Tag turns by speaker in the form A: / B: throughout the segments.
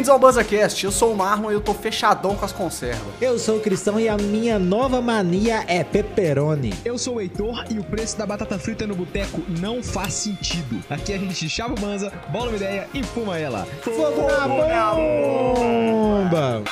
A: Bem-vindos ao BanzaCast, eu sou o Marlon e eu tô fechadão com as conservas.
B: Eu sou o Cristão e a minha nova mania é pepperoni.
C: Eu sou o Heitor e o preço da batata frita no boteco não faz sentido. Aqui a gente chava o banza, bola uma ideia e fuma ela.
B: Fogo na bomba!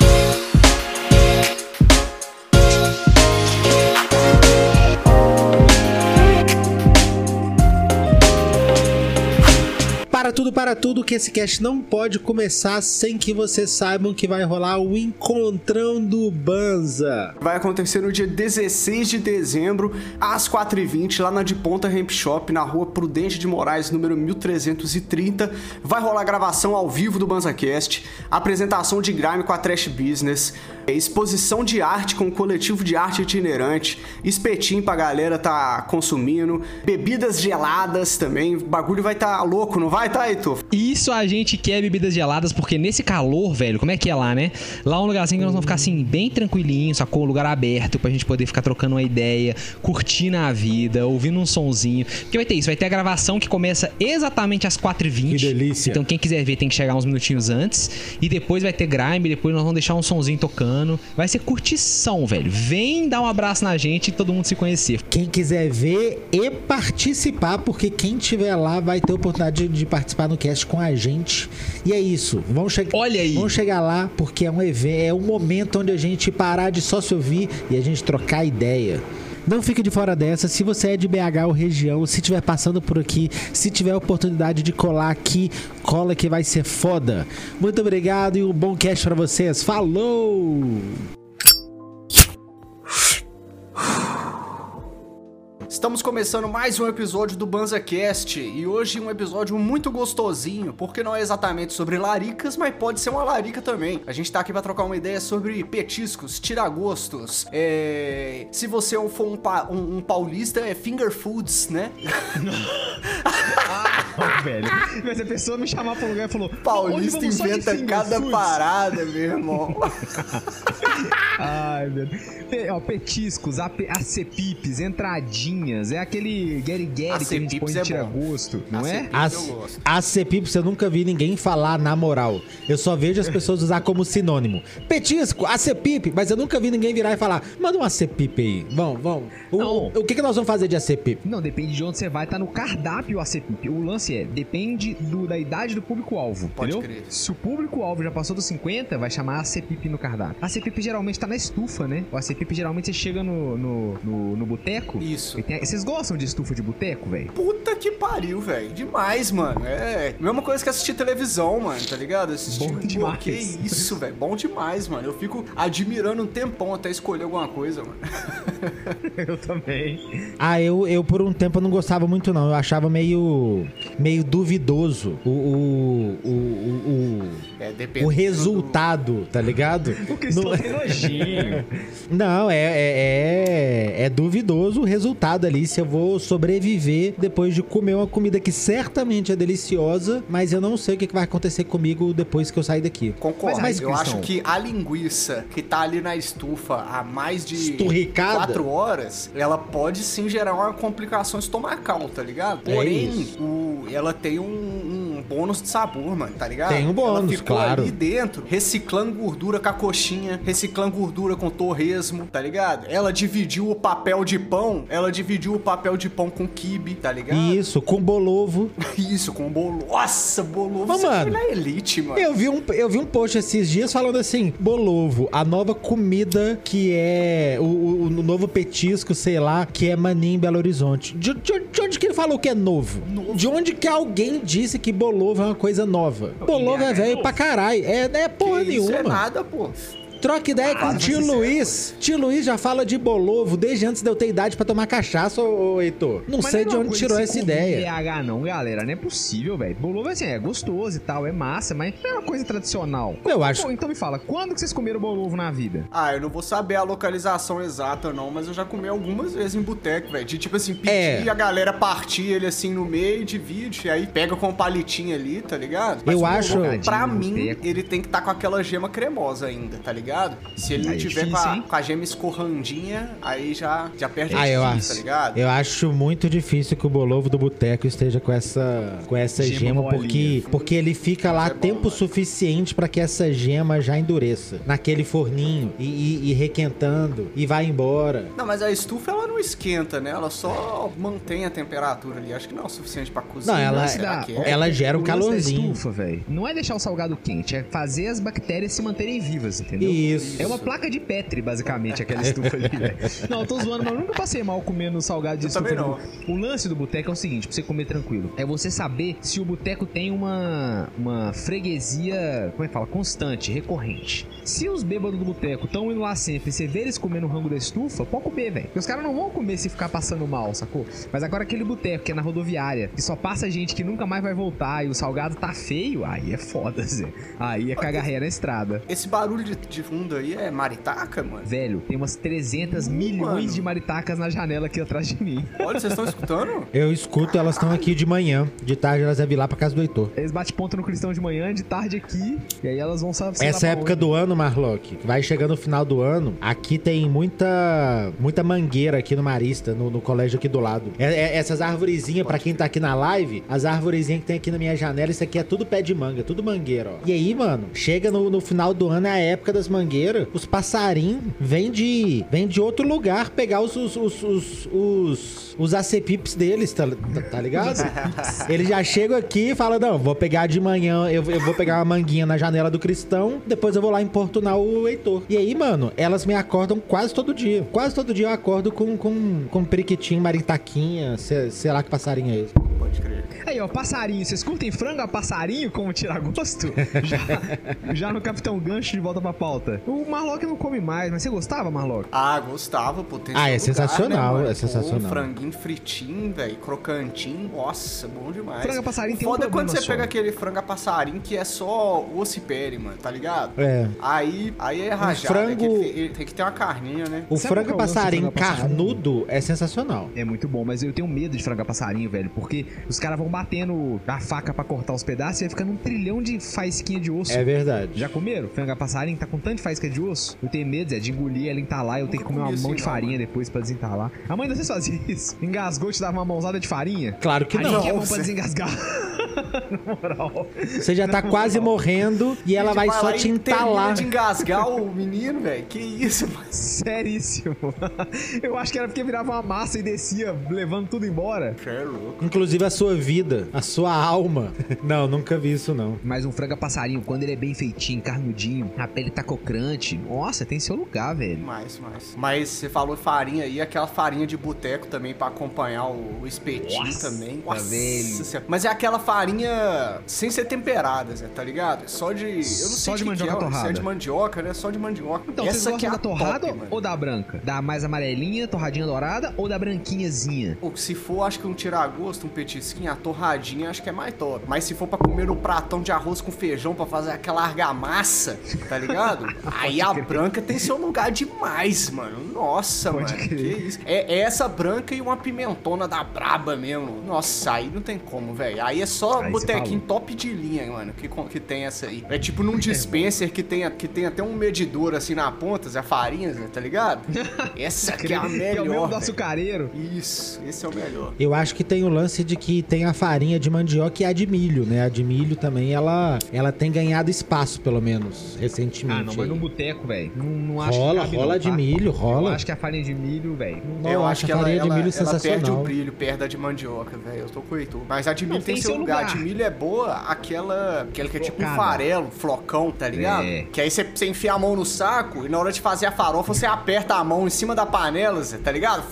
B: Para tudo, para tudo, que esse cast não pode começar sem que vocês saibam que vai rolar o Encontrão do Banza.
A: Vai acontecer no dia 16 de dezembro, às 4h20, lá na De Ponta Ramp Shop, na rua Prudente de Moraes, número 1330. Vai rolar gravação ao vivo do BanzaCast, apresentação de grime com a Trash Business, exposição de arte com o coletivo de arte itinerante, espetinho pra galera tá consumindo, bebidas geladas também. O bagulho vai tá louco, não vai, tá, Heitor?
C: Isso a gente quer bebidas geladas, porque nesse calor, velho, como é que é lá, né? Lá é um lugarzinho que nós vamos ficar assim, bem tranquilinho, sacou? Um lugar aberto pra gente poder ficar trocando uma ideia, curtindo a vida, ouvindo um sonzinho. Porque vai ter isso, vai ter a gravação que começa exatamente às 4h20.
B: Que delícia.
C: Então quem quiser ver tem que chegar uns minutinhos antes. E depois vai ter grime, depois nós vamos deixar um sonzinho tocando. Vai ser curtição, velho. Vem dar um abraço na gente e todo mundo se conhecer.
B: Quem quiser ver e participar, porque quem tiver lá vai ter oportunidade de, de participar no cast com a gente. E é isso. Vamos chegar.
C: Olha aí.
B: Vamos chegar lá porque é um evento, é um momento onde a gente parar de só se ouvir e a gente trocar ideia. Não fique de fora dessa. Se você é de BH ou região, se estiver passando por aqui, se tiver oportunidade de colar aqui, cola que vai ser foda. Muito obrigado e um bom cast pra vocês. Falou!
A: Estamos começando mais um episódio do BanzaCast e hoje um episódio muito gostosinho, porque não é exatamente sobre laricas, mas pode ser uma larica também. A gente tá aqui pra trocar uma ideia sobre petiscos, tiragostos, é... se você for um, pa- um- um paulista, é finger foods, né?
C: Ah, velho. Mas a pessoa me chamar pra um lugar e falou: "Hoje
A: Paulista inventa cada
C: foods."
A: parada, meu irmão.
C: Ai, velho. Ó, petiscos, acepipes, É aquele Gary Gary que a gente põe
A: é
C: tira
A: bom.
C: gosto, não é?
B: As,
A: Eu.
B: ACPIP, nunca vi ninguém falar na moral. Eu só vejo as pessoas usar como sinônimo. Petisco, ACPIP, mas eu nunca vi ninguém virar e falar, manda um ACPIP aí. Vamos, vamos. O, o, que, que nós vamos fazer de ACPIP?
C: Não, depende de onde você vai, tá no cardápio o acepip. O lance é, depende do- da idade do público-alvo, entendeu?
A: crer.
C: Se o público-alvo já passou dos 50, vai chamar acepip no cardápio. Acepip geralmente tá na estufa, né? O acepip geralmente você chega no, no, no, no boteco.
A: Isso.
C: e tem- Vocês gostam de estufa de boteco, velho?
A: Puta que pariu, velho. Demais, mano. É. Mesma coisa que assistir televisão, mano, tá ligado? Assistir.
C: Bom
A: Pô,
C: demais.
A: Que isso, velho. Bom demais, mano. Eu fico admirando um tempão até escolher alguma coisa, mano.
C: Eu também.
B: Ah, eu, eu por um tempo não gostava muito não. Eu achava meio meio duvidoso o o, o, o,
A: É,
B: o, resultado, tá ligado?
C: O Cristão
B: Não-
C: tem nojinho.
B: Não, é, é, é, é duvidoso o resultado ali. Se eu vou sobreviver depois de comer uma comida que certamente é deliciosa, mas eu não sei o que que vai acontecer comigo depois que eu sair daqui.
A: Concordo.
C: Mas,
A: eu
C: Cristão-
A: acho que a linguiça que tá ali na estufa há mais de
B: Esturricada.
A: Quatro horas, ela pode sim gerar uma complicação estomacal, tá ligado? Porém,
B: isso.
A: o- ela tem um, um bônus de sabor, mano, tá ligado?
B: Tem um bônus,
A: ela ficou
B: claro.
A: ali dentro, reciclando gordura com a coxinha, reciclando gordura com torresmo, tá ligado? Ela dividiu o papel de pão, ela dividiu o papel de pão com quibe, tá ligado?
B: Isso, com bolovo.
A: Isso, com bolo. Nossa, bolo.
B: Mas,
A: Você
B: mano,
A: foi na elite, mano.
B: Eu vi, um, eu vi um post esses dias falando assim: Bolovo, a nova comida que é o, o- o novo petisco, sei lá, que é mani em Belo Horizonte. De, de- de onde que ele falou que é novo? De onde que alguém disse que Bolovo é uma coisa nova? Bolovo é velho pra caralho. É, é porra
A: Que isso é
B: nenhuma.
A: nada, pô.
B: Troca ideia com o tio Luiz. Tio Luiz já fala de Bolovo desde antes de eu ter idade pra tomar cachaça, ô, ô Heitor. Não
C: Mas
B: sei
C: não é
B: de onde tirou essa ideia.
C: BH não, galera. Não é possível, velho. Bolovo assim, é gostoso e tal, é massa, mas não é uma coisa tradicional.
B: Eu acho-
C: Pô, então me fala, quando que vocês comeram bolovo na vida?
A: Ah, eu não vou saber a localização exata, não, mas eu já comi algumas vezes em boteco, velho. De tipo assim, pedir
B: É.
A: e a galera partir ele assim no meio, divide, e aí pega com um palitinho ali, tá ligado?
B: Eu
A: o
B: acho-
A: Pra mim, ele tem que estar com aquela gema cremosa ainda, tá ligado? Ligado? Se ele não
C: Aí
A: tiver
C: difícil,
A: com, a, com a gema escorrandinha, aí já, já perde
B: Ah,
A: a
B: eu acho.
A: tá ligado?
B: Eu acho muito difícil que o Bolovo do Boteco esteja com essa, com essa
C: Gema
B: gema, porque, porque ele fica lá
A: é bom,
B: tempo
A: mano.
B: suficiente pra que essa gema já endureça naquele forninho e, e- e requentando e vai embora.
A: Não, mas a estufa ela não esquenta, né? Ela só mantém a temperatura ali. Acho que não é o suficiente pra cozinhar.
B: Não, ela-
A: é?
B: ela gera um calorzinho.
C: estufa, velho, não é deixar o salgado quente, é fazer as bactérias se manterem vivas, entendeu?
B: Isso.
C: É uma placa de Petri, basicamente, aquela estufa ali, velho. Não, eu tô zoando, mas eu nunca passei mal comendo salgado de
A: Eu
C: estufa.
A: também
C: não. O lance do boteco é o seguinte, pra você comer tranquilo, é você saber se o boteco tem uma, uma freguesia, como é que fala, constante, recorrente. Se os bêbados do boteco estão indo lá sempre e você vê eles comendo o rango da estufa, pode comer, velho. Porque os caras não vão comer se ficar passando mal, sacou? Mas agora aquele boteco que é na rodoviária, que só passa gente que nunca mais vai voltar e o salgado tá feio, aí é foda, Zé. Aí é cagarreira na estrada.
A: Esse barulho de, de fundo aí é maritaca, mano?
C: Velho, tem umas 300 milhões
A: mano.
C: de maritacas na janela aqui atrás de mim.
A: Olha, vocês estão escutando?
B: Eu escuto, elas estão aqui de manhã. De tarde elas devem ir lá pra casa do Heitor.
C: Eles bate ponto no cristão de manhã, de tarde aqui, e aí elas vão saber.
B: Essa época do ano, Marlock, vai chegando o final do ano, aqui tem muita muita mangueira aqui no Marista, no, no colégio aqui do lado. É- é- essas arvorezinhas, pra quem tá aqui na live, as arvorezinhas que tem aqui na minha janela, isso aqui é tudo pé de manga, tudo mangueira, ó. E aí, mano, chega no, no final do ano, é a época das mangueiras, os passarinhos vêm de, vêm de outro lugar pegar os, os, os, os, os, os acepipes deles, tá, tá, tá ligado? Eles já chegam aqui e falam, não, vou pegar de manhã, eu, eu vou pegar uma manguinha na janela do cristão, depois eu vou lá importunar o Heitor. E aí, mano, elas me acordam quase todo dia. Quase todo dia eu acordo com, com, com periquitinho, maritaquinha, sei, sei lá que passarinho é esse.
C: Aí, ó, passarinho. Vocês curtem frango a passarinho como tirar gosto? Já, já no Capitão Gancho de volta pra pauta. O Marlock não come mais, mas você gostava, Marlock?
A: Ah, gostava, pô. tem
B: Ah, é
A: lugar,
B: sensacional,
A: né,
B: é sensacional.
A: Um franguinho fritinho, velho, crocantinho. Nossa, bom demais.
C: Frango a passarinho tem um
A: Foda é quando você
C: só.
A: pega aquele frango a passarinho que é só osso e pele, mano, tá ligado?
B: É.
A: Aí, aí é rajado.
B: frango-
A: é que ele, ele tem que ter uma carninha, né?
B: O
C: Sabe
B: frango
C: qual é
B: passarinho
C: a passarinho?
B: carnudo é sensacional.
C: É muito bom, mas eu tenho medo de frango a passarinho, velho, porque os caras vão batendo a faca pra cortar os pedaços e vai ficando um trilhão de faísquinha de osso.
B: É verdade.
C: Já comeram? Frango a passarinho tá com tanto de faísca de osso. Eu tenho medo, Zé, de engolir ela entalar e eu tenho que comer uma mão
A: assim,
C: de farinha depois pra desentalar. A mãe de vocês fazia isso? Engasgou, te dava uma mãozada de farinha?
B: Claro que
C: Aí
B: não.
C: que é bom pra desengasgar. Na moral.
B: Você já tá quase morrendo e ela vai
A: Vai
B: só te entalar.
A: de engasgar o menino, velho. Que isso, mano.
C: Seríssimo. Eu acho que era porque virava uma massa e descia, levando tudo embora.
A: Você é louco.
B: Inclusive a sua vida, a sua alma. Não, nunca vi isso não.
C: Mas um frango a passarinho, quando ele é bem feitinho, carnudinho, a pele tá crocante, nossa, tem seu lugar, velho.
A: Mais, mais. Mas você falou farinha aí, aquela farinha de boteco também pra acompanhar o, o espetinho
C: Nossa,
A: também.
C: velho.
A: Senhora. Mas é aquela farinha sem ser temperada, Zé, tá ligado? É Só de. Eu não
C: Só
A: sei
C: de
A: que que
C: mandioca
A: é, ó,
C: torrada.
A: Se é de mandioca, né? Só de mandioca.
C: Então,
A: Essa
C: vocês
A: que
C: gostam
A: é
C: da
A: a
C: torrada
A: top,
C: ou da branca? Da mais amarelinha, torradinha dourada ou da branquinhazinha?
A: Ou se for, acho que um tiragosto, um petisquinho, a torradinha, acho que é mais top. Mas se for pra comer no pratão de arroz com feijão pra fazer aquela argamassa, tá ligado? Aí a branca tem seu lugar demais, mano. Nossa,
C: Pode
A: mano.
C: crer.
A: Que isso. É, é essa branca e uma pimentona da braba mesmo. Nossa, aí não tem como, velho. Aí é só
C: Aí
A: botequinho top de linha, mano, que, que tem essa aí. É tipo num dispenser que tem, que tem até um medidor assim na ponta, Zé Farinhas, né, tá ligado? Essa aqui é a
C: que é o
A: melhor.
C: mesmo do açucareiro.
A: Isso, esse é o melhor.
B: Eu acho que tem o lance de que tem a farinha de mandioca e a de milho, né? A de milho também, ela, ela tem ganhado espaço, pelo menos, recentemente.
C: Ah, não, mas
B: aí.
C: no boteco, velho. Não, não acho
B: Rola,
C: que cabe,
B: rola
C: não,
B: de
C: tá?
B: milho, rola.
C: Eu acho que a farinha de milho, velho.
B: Eu acho a
A: ela,
B: farinha de
A: ela-
B: milho
A: ela perde
B: sensacional.
A: o brilho perto da de mandioca, velho. Eu tô com o Heitor. Mas a de milho
C: Não,
A: tem,
C: tem
A: seu lugar.
C: lugar.
A: A de milho é boa, aquela, aquela que é tipo um farelo, flocão, tá ligado?
C: É.
A: Que aí você, você enfia a mão no saco e na hora de fazer a farofa você aperta a mão em cima da panela, tá ligado?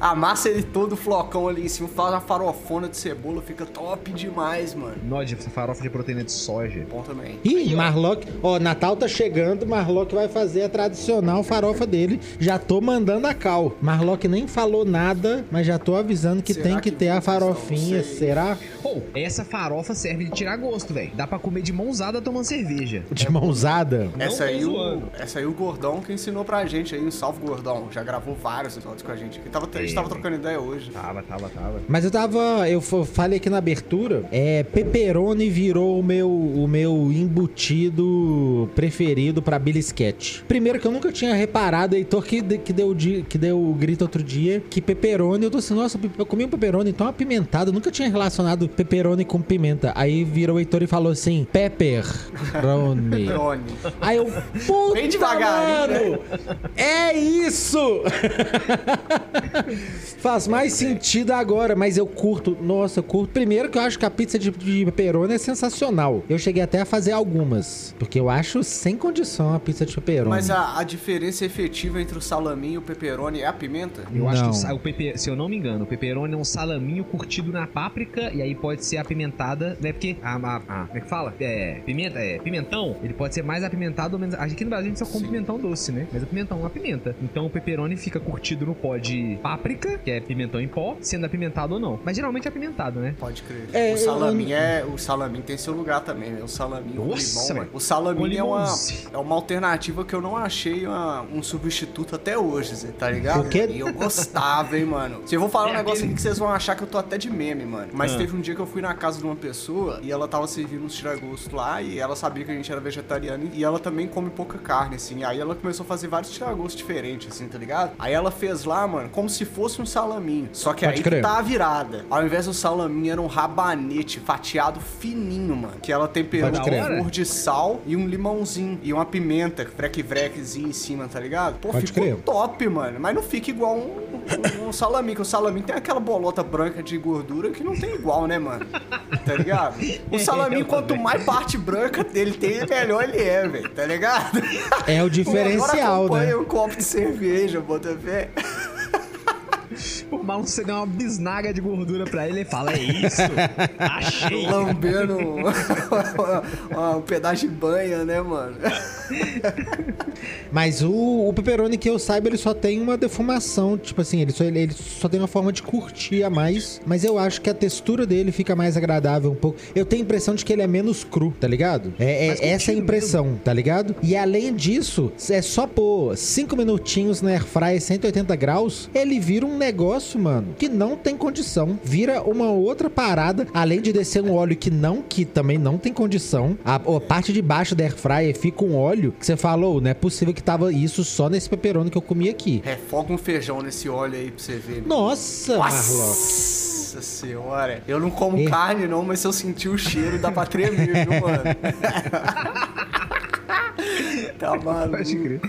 A: Amassa ele todo, o flocão ali em cima, faz uma farofona de cebola, fica top demais, mano.
C: Nó de farofa de proteína de soja.
A: Bom também.
B: Ih, Marlock, ó, Natal tá chegando, Marlock vai fazer a tradicional farofa dele. Já tô mandando a cal. Marlock nem falou nada, mas já tô avisando que
A: Será
B: tem que,
A: que
B: ter a farofinha, será?
C: Ou, essa farofa serve de tirar gosto, velho. Dá pra comer de mãozada tomando cerveja.
B: De mãozada.
A: Essa aí, o, essa aí o Gordão que ensinou pra gente aí, um salve Gordão. Já gravou vários episódios com a gente. aqui. Tava, a gente
C: É,
A: tava trocando ideia hoje.
C: Tava, tava, tava.
B: Mas eu tava. Eu falei aqui na abertura. É. Pepperoni virou o meu, o meu embutido preferido pra belisquete. Primeiro que eu nunca tinha reparado, Heitor, que, que, deu, que deu o grito outro dia, que pepperoni, eu tô assim, nossa, eu comi um pepperoni tão apimentado, eu nunca tinha relacionado pepperoni com pimenta. Aí virou o Heitor e falou assim: pepperoni. Aí eu, puta,
A: Bem devagarinho,
B: mano, É isso! Faz mais sentido agora, mas eu curto. Nossa, eu curto. Primeiro que eu acho que a pizza de, de pepperoni é sensacional. Eu cheguei até a fazer algumas, porque eu acho sem condição a pizza de pepperoni.
A: Mas a, a diferença efetiva entre o salaminho e o pepperoni é a pimenta?
C: Eu acho que o,
B: Não.
C: o pepe, se eu não me engano, o pepperoni é um salaminho curtido na páprica e aí pode ser apimentada, né? Porque a, a- a- como é que fala? É, pimenta, é, pimentão, ele pode ser mais apimentado ou menos. Aqui no Brasil a gente só come
A: Sim.
C: pimentão doce, né? Mas o pimentão é uma pimenta. Então o pepperoni fica curtido no pó de páprica, que é pimentão em pó, sendo apimentado ou não. Mas geralmente é apimentado, né?
A: Pode crer.
B: É,
A: o
B: eu-
A: salaminho é. O salaminho tem seu lugar também, né? O salaminho com
C: Nossa,
A: limão,
C: velho.
A: mano. O salaminho
C: Com
A: é uma, é uma alternativa que eu não achei uma- um substituto até hoje, Zé, tá ligado?
B: O quê?
A: E eu gostava, hein, mano. Se eu vou falar um
C: É
A: negócio
C: aquele-
A: aqui que vocês vão achar que eu tô até de meme, mano. Mas
C: Ah.
A: teve um dia que eu fui na casa de uma pessoa e ela tava servindo uns tiragosto lá e ela sabia que a gente era vegetariano e ela também come pouca carne, assim. Aí ela começou a fazer vários tiragostos diferentes, assim, tá ligado? Aí ela fez lá, mano, como se fosse um salaminho. Só que
B: Pode
A: aí
B: crer.
A: tá a virada. Ao invés do salaminho, era um rabanete fatiado fininho, mano. Que ela temperou com flor de sal e um limãozinho. E uma pimenta, freque-vrequezinho em cima, tá ligado? Pô,
B: Pode
A: ficou
B: crer.
A: top, mano. Mas não fica igual um, um, um. Que o salaminho tem aquela bolota branca de gordura que não tem igual, né, mano? Tá ligado? O salaminho, quanto mais parte branca dele tem, melhor ele é, velho. Tá ligado?
B: É o diferencial,
A: Agora
B: né?
A: acompanha um copo de cerveja, bota fé.
C: O maluco, você deu uma bisnaga de gordura pra ele e fala: É isso? Achei.
A: lambendo um, um pedaço de banha, né, mano?
B: Mas o, o pepperoni que eu saiba, ele só tem uma defumação. Tipo assim, ele só, ele, ele só tem uma forma de curtir a mais. Mas eu acho que a textura dele fica mais agradável um pouco. Eu tenho a impressão de que ele é menos cru, tá ligado? É, é- essa é a impressão, tá ligado? E além disso, é só pôr 5 minutinhos na airfryer 180 graus, ele vira um negócio, mano, que não tem condição. Vira uma outra parada, além de descer um óleo que não, que também não tem condição. A, a parte de baixo da airfryer fica um óleo que você falou, não é possível que tava isso só nesse pepperoni que eu comi aqui.
A: Refoga um feijão nesse óleo aí pra você ver. né?
B: Nossa, Marlon.
A: Nossa senhora. Eu não como
B: É.
A: carne não, mas se eu sentir o cheiro, dá pra tremer, viu, mano? tá maluco.
C: Pode crer.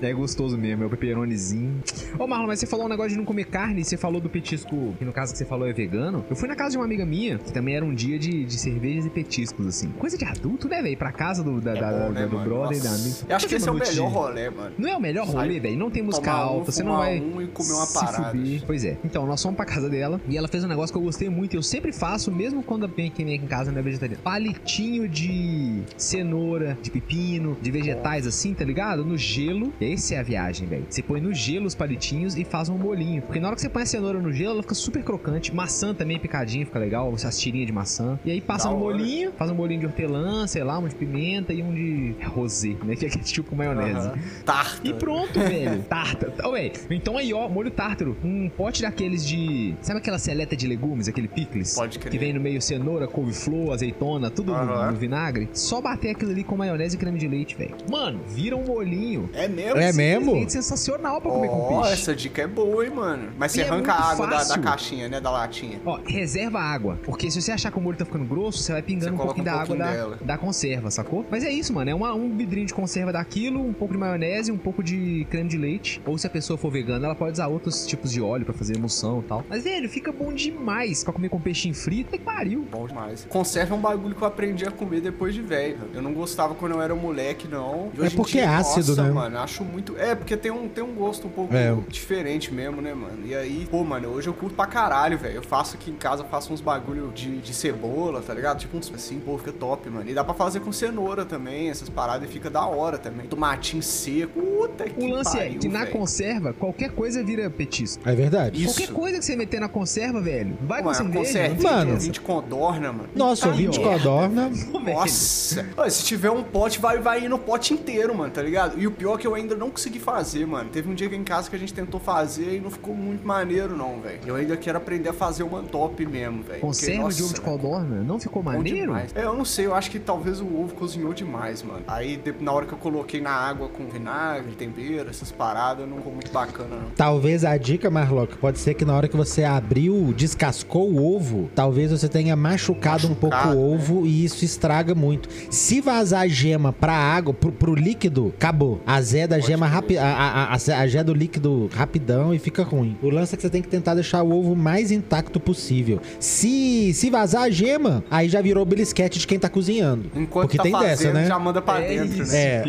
C: É gostoso mesmo, é o pepperonizinho. Ô, Marlon, mas você falou um negócio de não comer carne, você falou do petisco, que no caso que você falou é vegano. Eu fui na casa de uma amiga minha, que também era um dia de, de cervejas e petiscos, assim. Coisa de adulto, né, velho? Pra casa do, da,
A: É
C: da-
A: bom,
C: da-
A: né,
C: do
A: mano?
C: brother e da
A: Nossa.
C: amiga.
A: Eu acho que esse é o melhor rolê, mano.
C: Não é o melhor rolê, velho. Não tem música
A: tomar um,
C: alta, você não vai.
A: um e comer uma
C: se
A: parada.
C: fuder. Pois é. Então, nós fomos pra casa dela e ela fez um negócio que eu gostei muito. e Eu sempre faço, mesmo quando vem quem vem aqui em casa não é vegetariano. Palitinho de cenoura, de pepino, de vegetais assim, tá ligado? No gelo. Essa é a viagem, velho. Você põe no gelo os palitinhos e faz um molinho. Porque na hora que você põe a cenoura no gelo, ela fica super crocante. Maçã também picadinha, fica legal. As tirinhas de maçã. E aí passa
A: Da
C: no
A: hora.
C: molinho, faz um molinho de hortelã, sei lá, um de pimenta e um de rosé, né? Que é aquele tipo com maionese.
A: Tarta.
C: E pronto, velho. Tártaro. Ô, velho. Então aí, ó, molho tártaro. Um pote daqueles de. Sabe aquela seleta de legumes, aquele picles?
A: Pode crer.
C: Que vem no meio cenoura, couve-flor, azeitona, tudo no- no, vinagre. Só bater aquilo ali com maionese e creme de leite, velho. Mano, vira um molhinho.
A: É mesmo?
B: É mesmo?
C: Simplesmente sensacional pra comer com
A: Ó,
C: peixe.
A: essa dica é boa, hein, mano. Mas você
C: E é
A: arranca a água da, da caixinha, né? Da latinha.
C: Ó, reserva a água. Porque se você achar que o molho tá ficando grosso, você vai pingando
A: Você
C: um pouquinho
A: um
C: da água
A: pouquinho
C: da, da conserva, sacou? Mas é isso, mano. É uma- um vidrinho de conserva daquilo, um pouco de maionese, um pouco de creme de leite. Ou se a pessoa for vegana, ela pode usar outros tipos de óleo pra fazer emulsão e tal. Mas, velho, fica bom demais pra comer com peixinho frito. Que pariu.
A: Bom demais. Conserva é um bagulho que eu aprendi a comer depois de velho. Eu não gostava quando eu era moleque, não.
B: É porque
A: dia,
B: é ácido,
A: nossa,
B: né?
A: mano, acho muito. É, porque tem um, tem um gosto um pouco
B: É.
A: diferente mesmo, né, mano? E aí, pô, mano, hoje eu curto pra caralho, velho. Eu faço aqui em casa, eu faço uns bagulho de, de cebola, tá ligado? Tipo uns assim, pô, fica top, mano. E dá pra fazer com cenoura também, essas paradas, e fica da hora também. Tomatinho seco. Puta que
C: O lance é
A: pariu,
C: que na
A: velho.
C: conserva, qualquer coisa vira petisco.
B: É verdade.
A: Isso.
C: Qualquer coisa que você meter na conserva, velho, vai com
A: Mano,
C: cerveja.
A: conserva,
B: Mano.
C: essa.
A: ouvinte condorna, mano.
B: Nossa, codorna.
C: Pô, velho.
A: Nossa! Ô, se tiver um pote, vai, vai ir no pote inteiro, mano, tá ligado? E o pior é que eu ainda não consegui fazer, mano. Teve um dia aqui em casa que a gente tentou fazer e não ficou muito maneiro, não, velho. Eu ainda quero aprender a fazer uma top mesmo, velho.
C: Conserva de ovo de codorna? Não ficou maneiro?
A: É, eu não sei, eu acho que talvez o ovo cozinhou demais, mano. Aí na hora que eu coloquei na água com vinagre, tempero, essas paradas, não ficou muito bacana, não.
B: Talvez a dica, Marlock, pode ser que na hora que você abriu, descascou o ovo, talvez você tenha machucado, um pouco
A: Machucado,
B: o ovo e isso estraga muito. Se vazar gema pra água, pro, pro líquido, acabou. A zé da gema rápido, a, a, a, a zé do líquido rapidão e fica ruim. O lance é que você tem que tentar deixar o ovo mais intacto possível. Se, se vazar a gema, aí já virou belisquete de quem tá cozinhando.
A: Enquanto
B: Porque
A: tá
B: tem
A: fazendo,
B: dessa, né?
A: já manda pra
C: É
A: dentro,
C: isso.
A: né?
B: É.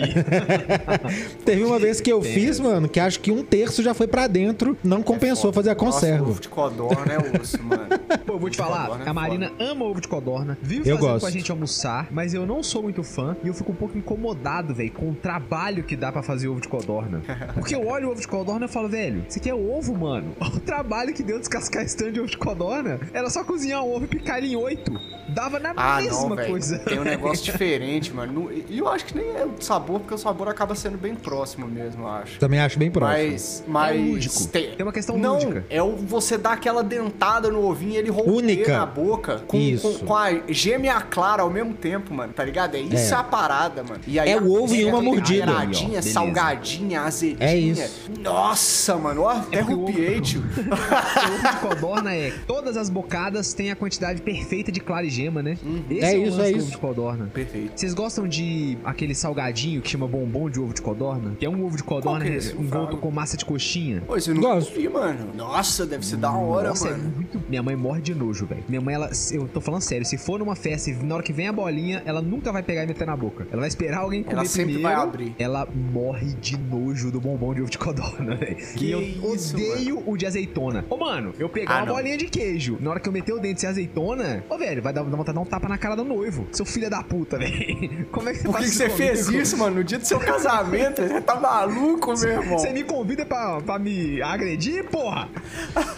B: Teve uma vez que eu
C: Tem
B: fiz,
C: essa.
B: mano, que acho que um terço já foi pra dentro, não compensou
A: É foda.
B: fazer a
A: Nossa,
B: conserva.
A: ovo de codorna é osso, mano.
C: Pô, eu vou te falar,
A: é
C: a Marina
A: foda.
C: ama ovo de codorna, vive
B: Eu
C: fazendo
B: gosto.
C: com a gente almoçar, mas eu não sou muito fã e eu fico um pouco incomodado, velho, com o trabalho que dá pra fazer ovo de codorna. Porque eu olho o ovo de codorna e falo, velho, isso aqui é ovo, mano. O trabalho que deu descascar esse tanto de ovo de codorna era só cozinhar o ovo e picar ele em oito. Dava na
A: Ah,
C: mesma
A: não, velho.
C: coisa.
A: Tem um negócio diferente, mano. E eu acho que nem é o sabor, porque o sabor acaba sendo bem próximo mesmo, eu acho.
B: Também acho bem próximo.
A: Mas, mas
C: É lúdico. Tem uma questão
A: não,
C: lúdica.
A: é o você dar aquela dentada no ovinho e ele romper
B: Única.
A: na boca com,
B: Isso.
A: com, com a gema e a clara ao mesmo tempo, mano, tá ligado? É isso
B: É.
A: a parada, mano. E aí
B: É o ovo em
A: coisa
B: uma
A: é
B: mordida.
A: temperadinha,
C: Aí, ó, beleza.
A: salgadinha, azedinha.
B: É isso.
A: Nossa, mano, ó, até
C: ovo-
A: rupiei, tio.
C: O ovo de codorna é todas as bocadas têm a quantidade perfeita de clara e gema, né? Esse
B: É
C: o
B: isso, é
C: do
B: isso.
C: ovo de codorna.
A: Perfeito.
C: Vocês gostam de aquele salgadinho que chama bombom de ovo de codorna? Que é um ovo de codorna
A: é
C: envolto com massa de coxinha.
A: Pô, você não
B: Gosto.
A: mano. Nossa, deve ser da hora,
C: Nossa, é
A: mano.
C: muito. Minha mãe morre de nojo, velho. Minha mãe, ela. Eu tô falando sério, se for numa festa e na hora que vem a bolinha, ela nunca vai pegar e meter na boca. Ela vai esperar alguém comer
A: Ela sempre vai abrir.
C: Ela morre de nojo do bombom de ovo de codorna, velho.
A: Que
C: E eu
A: isso,
C: odeio o de azeitona. Ô, mano, eu pegar
A: Ah,
C: uma
A: não.
C: bolinha de queijo, na hora que eu meter o dente sem azeitona, ô, velho, vai dar, vontade de dar um tapa na cara do noivo. Seu filho da puta, velho. Como é que você
A: Por que, que você fez isso, mano? No dia do seu casamento, você tá maluco, meu irmão?
C: Você me convida pra, pra me agredir, porra?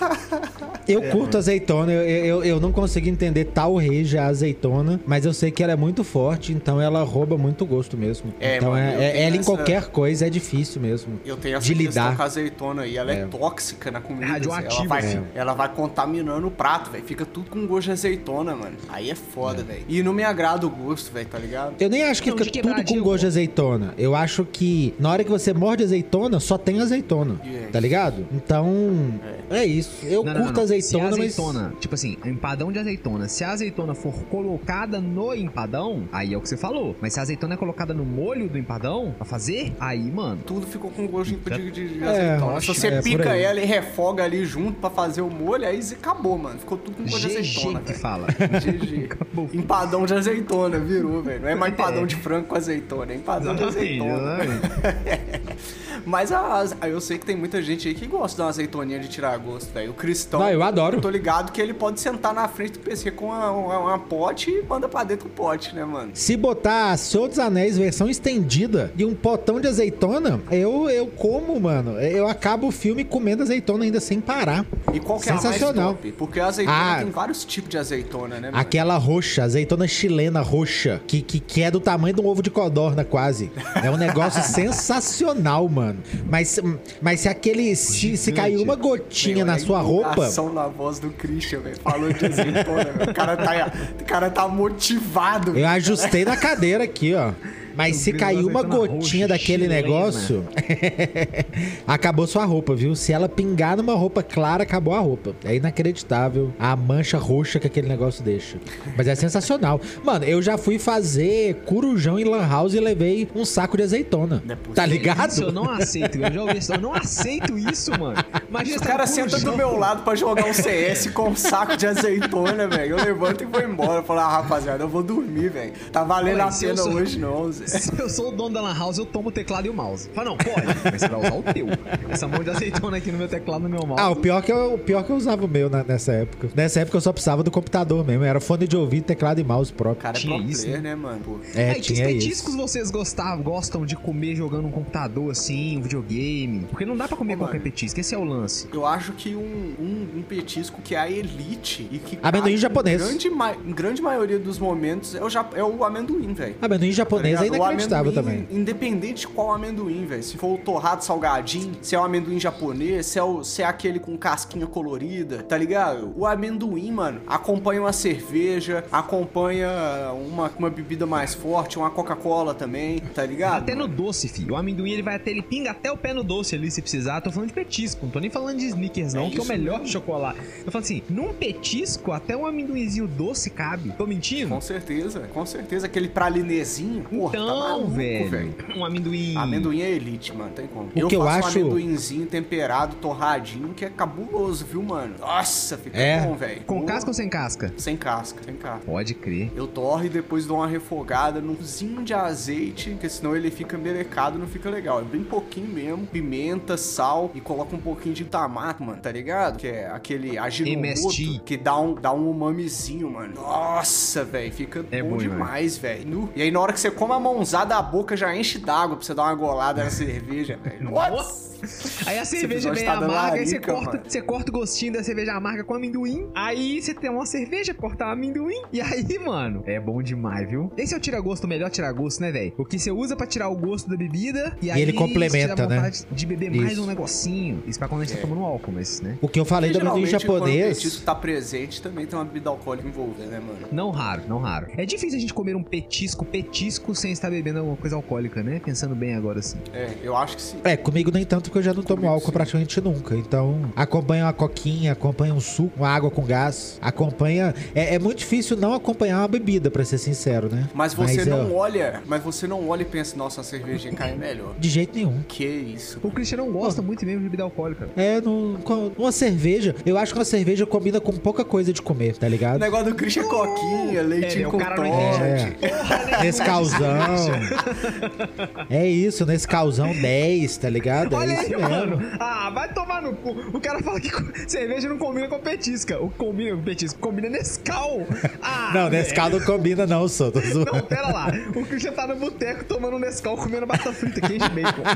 B: Eu
A: É,
B: curto azeitona, eu, eu, eu não consigo entender tal reja a azeitona, mas eu sei que ela é muito forte, então ela rouba muito gosto mesmo.
A: É,
B: então
A: mano,
B: é- é- ela em
A: essa-
B: qualquer coisa é difícil mesmo.
A: Eu tenho essa
B: de lidar.
A: com a azeitona aí. Ela é,
B: É.
A: tóxica na comida.
C: É radioativa,
A: Ela vai,
B: é.
A: ela vai contaminando o prato, velho. Fica tudo com gosto de azeitona, mano. Aí é foda, velho. E não me agrada o gosto, velho, tá ligado?
B: Eu nem acho que
C: Não, de
B: fica tudo com gosto de azeitona. Eu acho que na hora que você morde azeitona, só tem azeitona.
A: Yes.
B: Tá ligado? Então, é, isso. Eu
C: Não,
B: curto
C: não, não. Se
B: azeitona,
C: a
B: mas.
C: azeitona, tipo assim, empadão de azeitona, se a azeitona for colocada no empadão, aí é o que você falou. Mas se a azeitona é colocada no molho do empadão pra fazer, aí, mano.
A: Tudo ficou com gosto de, de, de
B: É,
A: azeitona. Se você
B: é,
A: pica ela e refoga ali junto pra fazer o molho, aí acabou, mano. Ficou tudo com gosto de azeitona,
C: que
A: velho.
C: fala.
A: GG.
C: Acabou.
A: Empadão de azeitona, virou, velho. Não é mais empadão
C: É.
A: de frango com azeitona, é empadão de
C: Exatamente,
A: azeitona.
C: exatamente.
A: Mas as- eu sei que tem muita gente aí que gosta de uma azeitoninha de tirar gosto, velho. O cristão.
B: Não, eu adoro.
A: tô ligado que ele pode sentar na frente do PC com uma, uma- uma pote e manda pra dentro do pote, né, mano?
B: Se botar Senhor dos Anéis versão estendida e um potão de azeitona, eu, eu como, mano. Eu acabo o filme comendo azeitona ainda sem parar.
A: E qual que é a mais
B: Sensacional.
A: top? Porque a azeitona
B: Ah.
A: tem vários tipos de azeitona, né, mano?
B: Aquela roxa, azeitona chilena roxa, que, que, que é do tamanho de um ovo de codorna, quase. É um negócio sensacional, mano. Mas, mas se aquele. Se, se cair uma gotinha
A: Meu,
B: na sua roupa.
A: na voz do Christian, velho. Falou de azeitona, velho. O cara tá, o cara tá motivado.
B: Eu
A: velho.
B: ajustei na cadeira aqui, ó. Mas se
C: vi
B: cair
C: uma
B: gotinha
C: roxa,
B: daquele
C: chilena.
B: negócio, acabou sua roupa, viu? Se ela pingar numa roupa clara, acabou a roupa. É inacreditável a mancha roxa que aquele negócio deixa. Mas é sensacional. Mano, eu já fui fazer corujão em Lan House e levei um saco de azeitona.
A: É.
B: Tá ligado?
C: Isso eu não aceito. Eu já ouvi isso. Eu não aceito isso, mano. Imagina
A: O
C: você
A: cara
C: tá
A: senta
C: corujão.
A: do meu lado pra jogar um CS com um saco de azeitona, velho. Eu levanto e vou embora. Eu falo, ah, rapaziada, eu vou dormir, velho. Tá valendo
C: Olha,
A: a pena
C: sou-
A: hoje, não, Zé.
C: Se eu sou o dono da Lan House, eu tomo o teclado e o mouse. Fala, não, pode, mas você vai usar o teu. Essa mão de azeitona aqui no meu teclado e no meu mouse.
B: Ah, o pior que eu, o pior que eu usava o meu na- nessa época. Nessa época eu só precisava do computador mesmo. Era fone de ouvido, teclado e mouse próprio.
A: cara é
C: Tinha
A: pro
C: isso,
A: player, né, mano? Pô.
B: É,
C: que
B: tinha
C: petiscos
B: isso.
C: vocês gostavam, gostam de comer jogando um computador assim, um videogame? Porque não dá pra comer
A: Ô,
C: qualquer
A: mano.
C: petisco, esse é o lance.
A: Eu acho que um, um, um petisco que é a elite e que
B: Amendoim
A: cabe
B: japonês.
A: Grande, ma- grande maioria dos momentos é o, ja- é o amendoim, velho.
B: Amendoim japonês é Inacreditável
A: amendoim,
B: também.
A: Independente de qual amendoim, velho. Se for o torrado salgadinho, se é o amendoim japonês, se é, o, se é aquele com casquinha colorida, tá ligado? O amendoim, mano, acompanha uma cerveja, acompanha uma, uma bebida mais forte, uma Coca-Cola também, tá ligado?
C: Até no doce, filho. O amendoim ele vai até, ele pinga até o pé no doce ali se precisar. Tô falando de petisco, não tô nem falando de sneakers, não,
A: É
C: que é o
A: isso
C: melhor
A: mesmo.
C: chocolate. Eu falo assim, num petisco, até um amendoinzinho doce cabe. Tô mentindo?
A: Com certeza, com certeza. Aquele pralinezinho, porra, tá
C: Então,
A: maluco,
C: velho. Um amendoim.
A: Amendoim é elite, mano, tem como.
B: O que eu
A: faço
B: acho-
A: um amendoinzinho temperado, torradinho, que é cabuloso, viu, mano? Nossa, fica
B: É.
A: bom, velho.
C: Com casca ou sem casca?
A: Sem casca, sem casca.
C: Pode crer.
A: Eu torro e depois dou uma refogada num zinho de azeite, porque senão ele fica melecado e não fica legal. É bem pouquinho mesmo. Pimenta, sal e coloca um pouquinho de tamaco, mano, tá ligado? Que é aquele aginomoto que dá um, dá um umamizinho, mano. Nossa, velho, fica
C: É
A: bom,
C: bom
A: demais, velho. E aí na hora que você come a mãozada, a boca já enche d'água pra você dar uma golada na cerveja, velho. Nossa!
C: Aí a cerveja vem
A: tá
C: amarga, aí você
A: larica,
C: corta, você corta o gostinho da cerveja amarga com amendoim. Aí você tem uma cerveja, cortar amendoim. E aí, mano, é bom demais, viu? Esse é o tira-gosto, o melhor tira-gosto, né, velho? O que você usa pra tirar o gosto da bebida e, aí
B: ele complementa, né?
C: vontade de beber mais
B: Isso.
C: um negocinho. Isso pra quando a gente tá tomando álcool, mas, né?
B: O que eu falei do amendoim
A: Geralmente, quando o
B: japonês.
A: petisco tá presente, também tem uma bebida alcoólica envolvida, né, mano?
C: Não raro, não raro. É difícil a gente comer um petisco, petisco, sem estar bebendo alguma coisa alcoólica, né? Pensando bem agora assim.
A: É, eu acho que sim.
B: É, comigo nem tanto porque eu já não tomo
A: Comigo
B: álcool
A: sim.
B: praticamente nunca. Então, acompanha uma coquinha, acompanha um suco, uma água com gás, acompanha. É, é muito difícil não acompanhar uma bebida, pra ser sincero, né?
A: Mas você
B: é,
A: não olha, mas você não olha e pensa, nossa, a cervejinha cai melhor.
B: De jeito nenhum.
A: Que isso?
C: O Cristiano não gosta muito mesmo de bebida alcoólica.
B: É, no, com- uma cerveja. Eu acho que uma cerveja combina com pouca coisa de comer, tá
A: O
B: ligado?
A: negócio do Christian é coquinha, leitinho
C: é, o
A: com
C: cara não
A: Todd.
B: É. Nesse calzão. É isso, nesse calzão 10, tá ligado? É
C: Olha
B: isso
C: aí,
B: mesmo.
C: mano. Ah, vai tomar no cu. O cara fala que cerveja não combina com petisca. O combina com petisca combina Nescau. Ah,
B: Não, nesse
C: velho.
B: caldo não combina, não, sou. Tô zoando.
C: Não, pera lá. O Christian tá no boteco tomando Nescau, comendo batata frita, queijo e bacon.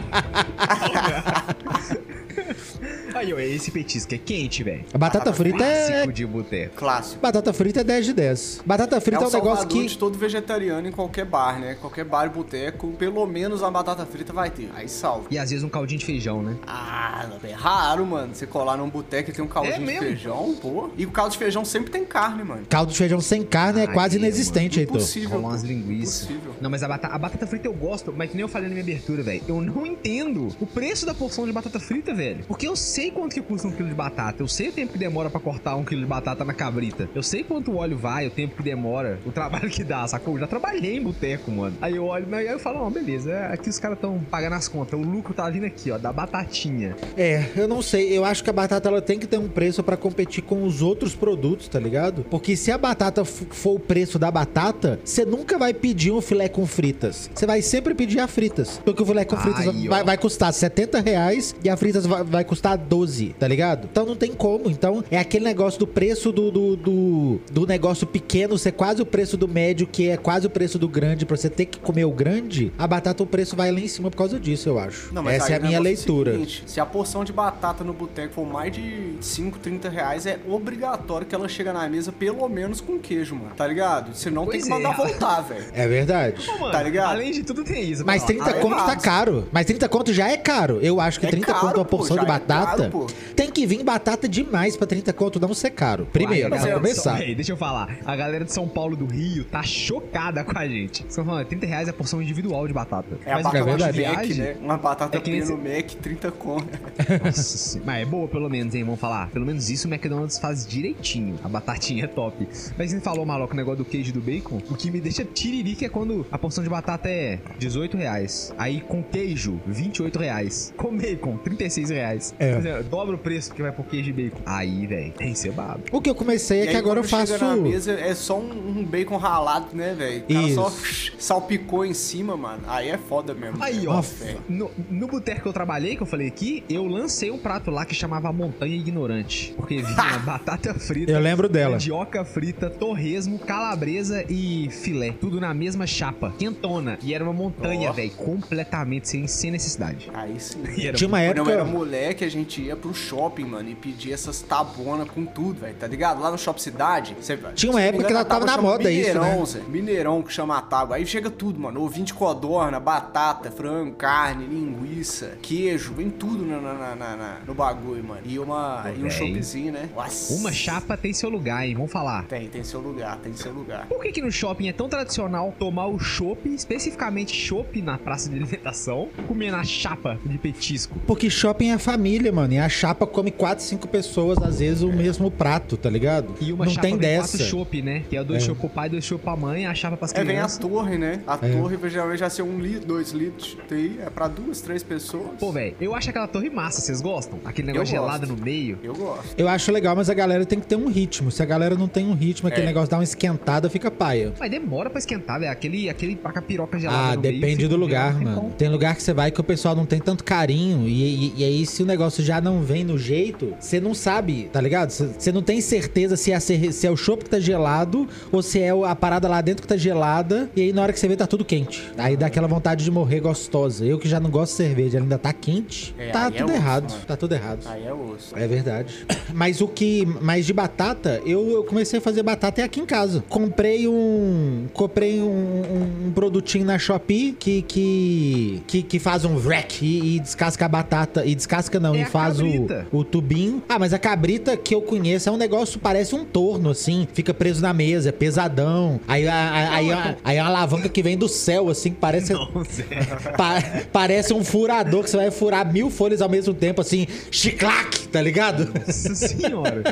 C: Aí, ó, esse petisco é quente, velho.
B: A batata frita é.
C: Clássico de boteco.
A: Clássico.
B: Batata frita é 10 de 10. Batata frita é,
A: é
B: um negócio que.
A: de todo vegetariano em qualquer bar, né? Qualquer bar e boteco, pelo menos uma batata frita vai ter. Aí salva.
C: E às vezes um caldinho de feijão, né?
A: Ah, é raro, mano. Você colar num boteco e tem um caldinho
C: É
A: de
C: mesmo?
A: feijão, pô. E o caldo de feijão sempre tem carne, mano.
B: Caldo de feijão sem carne é
C: Ai,
B: quase
C: mano,
B: inexistente, Heitor.
A: Impossível.
C: Rolar umas linguiças.
A: Impossível.
C: Não, mas a batata, a batata frita eu gosto, mas que nem eu falei na minha abertura, velho. Eu não entendo o preço da porção de batata frita, velho. Porque eu sei quanto que custa um quilo de batata. Eu sei o tempo que demora pra cortar um quilo de batata na cabrita. Eu sei quanto o óleo vai, o tempo que demora, o trabalho que dá, sacou? Eu já trabalhei em boteco, mano. Aí eu olho, mas aí eu falo, não, beleza, é, aqui os caras estão pagando as contas. O lucro tá vindo aqui, ó, da batatinha.
B: É, eu não sei. Eu acho que a batata ela tem que ter um preço pra competir com os outros produtos, tá ligado? Porque se a batata for o preço da batata, você nunca vai pedir um filé com fritas. Você vai sempre pedir a fritas. Porque o filé com fritas
C: Aí, ó.
B: vai, vai custar 70 reais e a fritas vai, vai custar 12, tá ligado? Então não tem como. Então é aquele negócio do preço do, do, do, do negócio pequeno ser quase o preço do médio, que é quase o preço do grande, pra você ter que comer o grande. A batata, o preço vai lá em cima por causa disso, eu acho.
A: Não, mas
B: Essa é a minha
A: negócio
B: leitura.
A: seguinte, se a porção de batata no boteco for mais de 5, 30 reais, é obrigatório que ela chega na mesa pelo menos com queijo, mano. Tá ligado? Senão tem
C: Pois
A: que mandar
C: é.
A: voltar, velho.
B: É verdade.
C: Mano,
A: Tá ligado?
C: Além de tudo tem isso.
B: Mas
C: Ó,
B: 30
A: ah, é
B: conto tá caro. Mas 30 conto já é caro. Eu acho que
A: É
B: 30
A: caro,
B: conto uma
A: pô,
B: porção
A: já
B: de
A: é
B: batata.
A: caro, pô.
B: tem que vir batata demais pra 30 conto não ser caro. Primeiro,
C: Uai,
B: pra
C: São-
B: começar.
C: Ei, deixa eu falar. A galera de São Paulo do Rio tá chocada com a gente. Estão falando, 30 reais é a porção individual de batata.
A: É a
C: Mas
A: batata
C: o negócio
B: verdade.
C: de
A: Mac, né? Uma batata
C: É que nem
A: pino Mac, 30 conto.
C: Nossa. Mas é boa pelo menos, hein? Vamos falar. Pelo menos isso o McDonald's faz direitinho. A batatinha é top. Mas você falou, maluco, o negócio do queijo e do bacon. O que me deixa tiririca é quando a porção de batata é 18 reais. Aí com queijo, 28 reais. Com bacon, 36 reais.
B: É.
C: Dizer, dobra o preço que vai pôr queijo e bacon. Aí, velho, tem cebado.
B: O que eu comecei é
A: E
B: que
A: aí,
B: agora eu faço.
A: na mesa é só um, um bacon ralado, né, velho?
B: Isso.
A: só salpicou em cima, mano. Aí é foda mesmo.
C: Aí, ó, no, no boteco que eu trabalhei, que eu falei aqui, eu lancei um prato lá que chamava Montanha Ignorante. Porque vinha batata frita,
B: Eu lembro dela.
C: mandioca frita, torresmo, calabresa e filé. Tudo na mesma chapa, quentona. E era uma montanha,
A: Ó.
C: velho, completamente sem, sem necessidade.
A: Aí sim.
C: Era
B: Tinha uma
A: Quando eu
B: época.
A: era moleque, a gente ia pro shopping, mano, e pedia essas tabonas com tudo, velho, tá ligado? Lá no Shopping Cidade, você,
B: Tinha uma época que ela tava na moda isso,
A: Mineirão,
B: né?
A: Zé. Mineirão que chama a tábua. Aí chega tudo, mano. Ovinho de codorna, batata, frango, carne, linguiça, queijo, vem tudo na, na- na- na- no bagulho, mano. E, uma,
C: Pô,
A: e um choppzinho, né? Nossa.
C: Uma chapa tem seu lugar, hein? Vamos falar.
A: Tem, tem seu lugar, tem seu lugar.
C: Por que, que no shopping é tão tradicional tomar o chopp, especificamente chopp na praça de alimentação, comer na chapa de petisco?
B: Porque shopping é família, mano. E a chapa come 4, 5 pessoas, às vezes, o mesmo prato, tá ligado?
C: E uma
B: Não
C: chapa
B: tem dessa.
C: quatro chopp, né? Que é dois
B: É.
C: chopp pro pai, dois chopp pra mãe, a chapa pras
A: É, vem a
C: crianças.
A: torre, né? A
B: É.
A: torre geralmente já ser um litro, dois litros. Tem, é pra duas, três pessoas.
C: Pô, velho, eu acho aquela torre massa, vocês gostam? Aquele negócio gelado no meio.
A: Eu gosto.
B: Eu acho legal, mas a galera tem que ter um ritmo. Se a galera não tem um ritmo, aquele
A: É.
B: negócio dá uma esquentada, fica paia.
C: Mas demora pra esquentar, velho. Aquele, aquele com a piroca gelada
B: Ah,
C: no meio,
B: depende
C: fica
B: do lugar, mano. Tem lugar que você vai que o pessoal não tem tanto carinho. E, e- e aí, se o negócio já não vem no jeito, você não sabe, tá ligado? Você não tem certeza se é, se é o chopp que tá gelado ou se é a parada lá dentro que tá gelada. E aí, na hora que você vê, tá tudo quente. Aí dá aquela vontade de morrer gostosa. Eu que já não gosto de cerveja, ela ainda tá quente.
A: É,
B: tá
A: aí é
B: tudo
A: osso,
B: errado.
A: mano.
B: Tá tudo errado.
A: Aí é osso.
B: É verdade. Mas o que. Mas de batata, eu, eu comecei a fazer batata é aqui em casa. Comprei um. Comprei um, um- um produtinho na Shopee que. que, que, que faz um wreck e, e descasca a batata. E descasca não,
C: É
B: e
C: a
B: faz o, o tubinho. Ah, mas a cabrita que eu conheço é um negócio, parece um torno, assim. Fica preso na mesa, é pesadão. Aí, a- a- aí, a- aí é uma alavanca que vem do céu, assim, que parece. Pa- parece um furador que você vai furar mil folhas ao mesmo tempo, assim, chiclac, tá ligado?
C: Nossa senhora.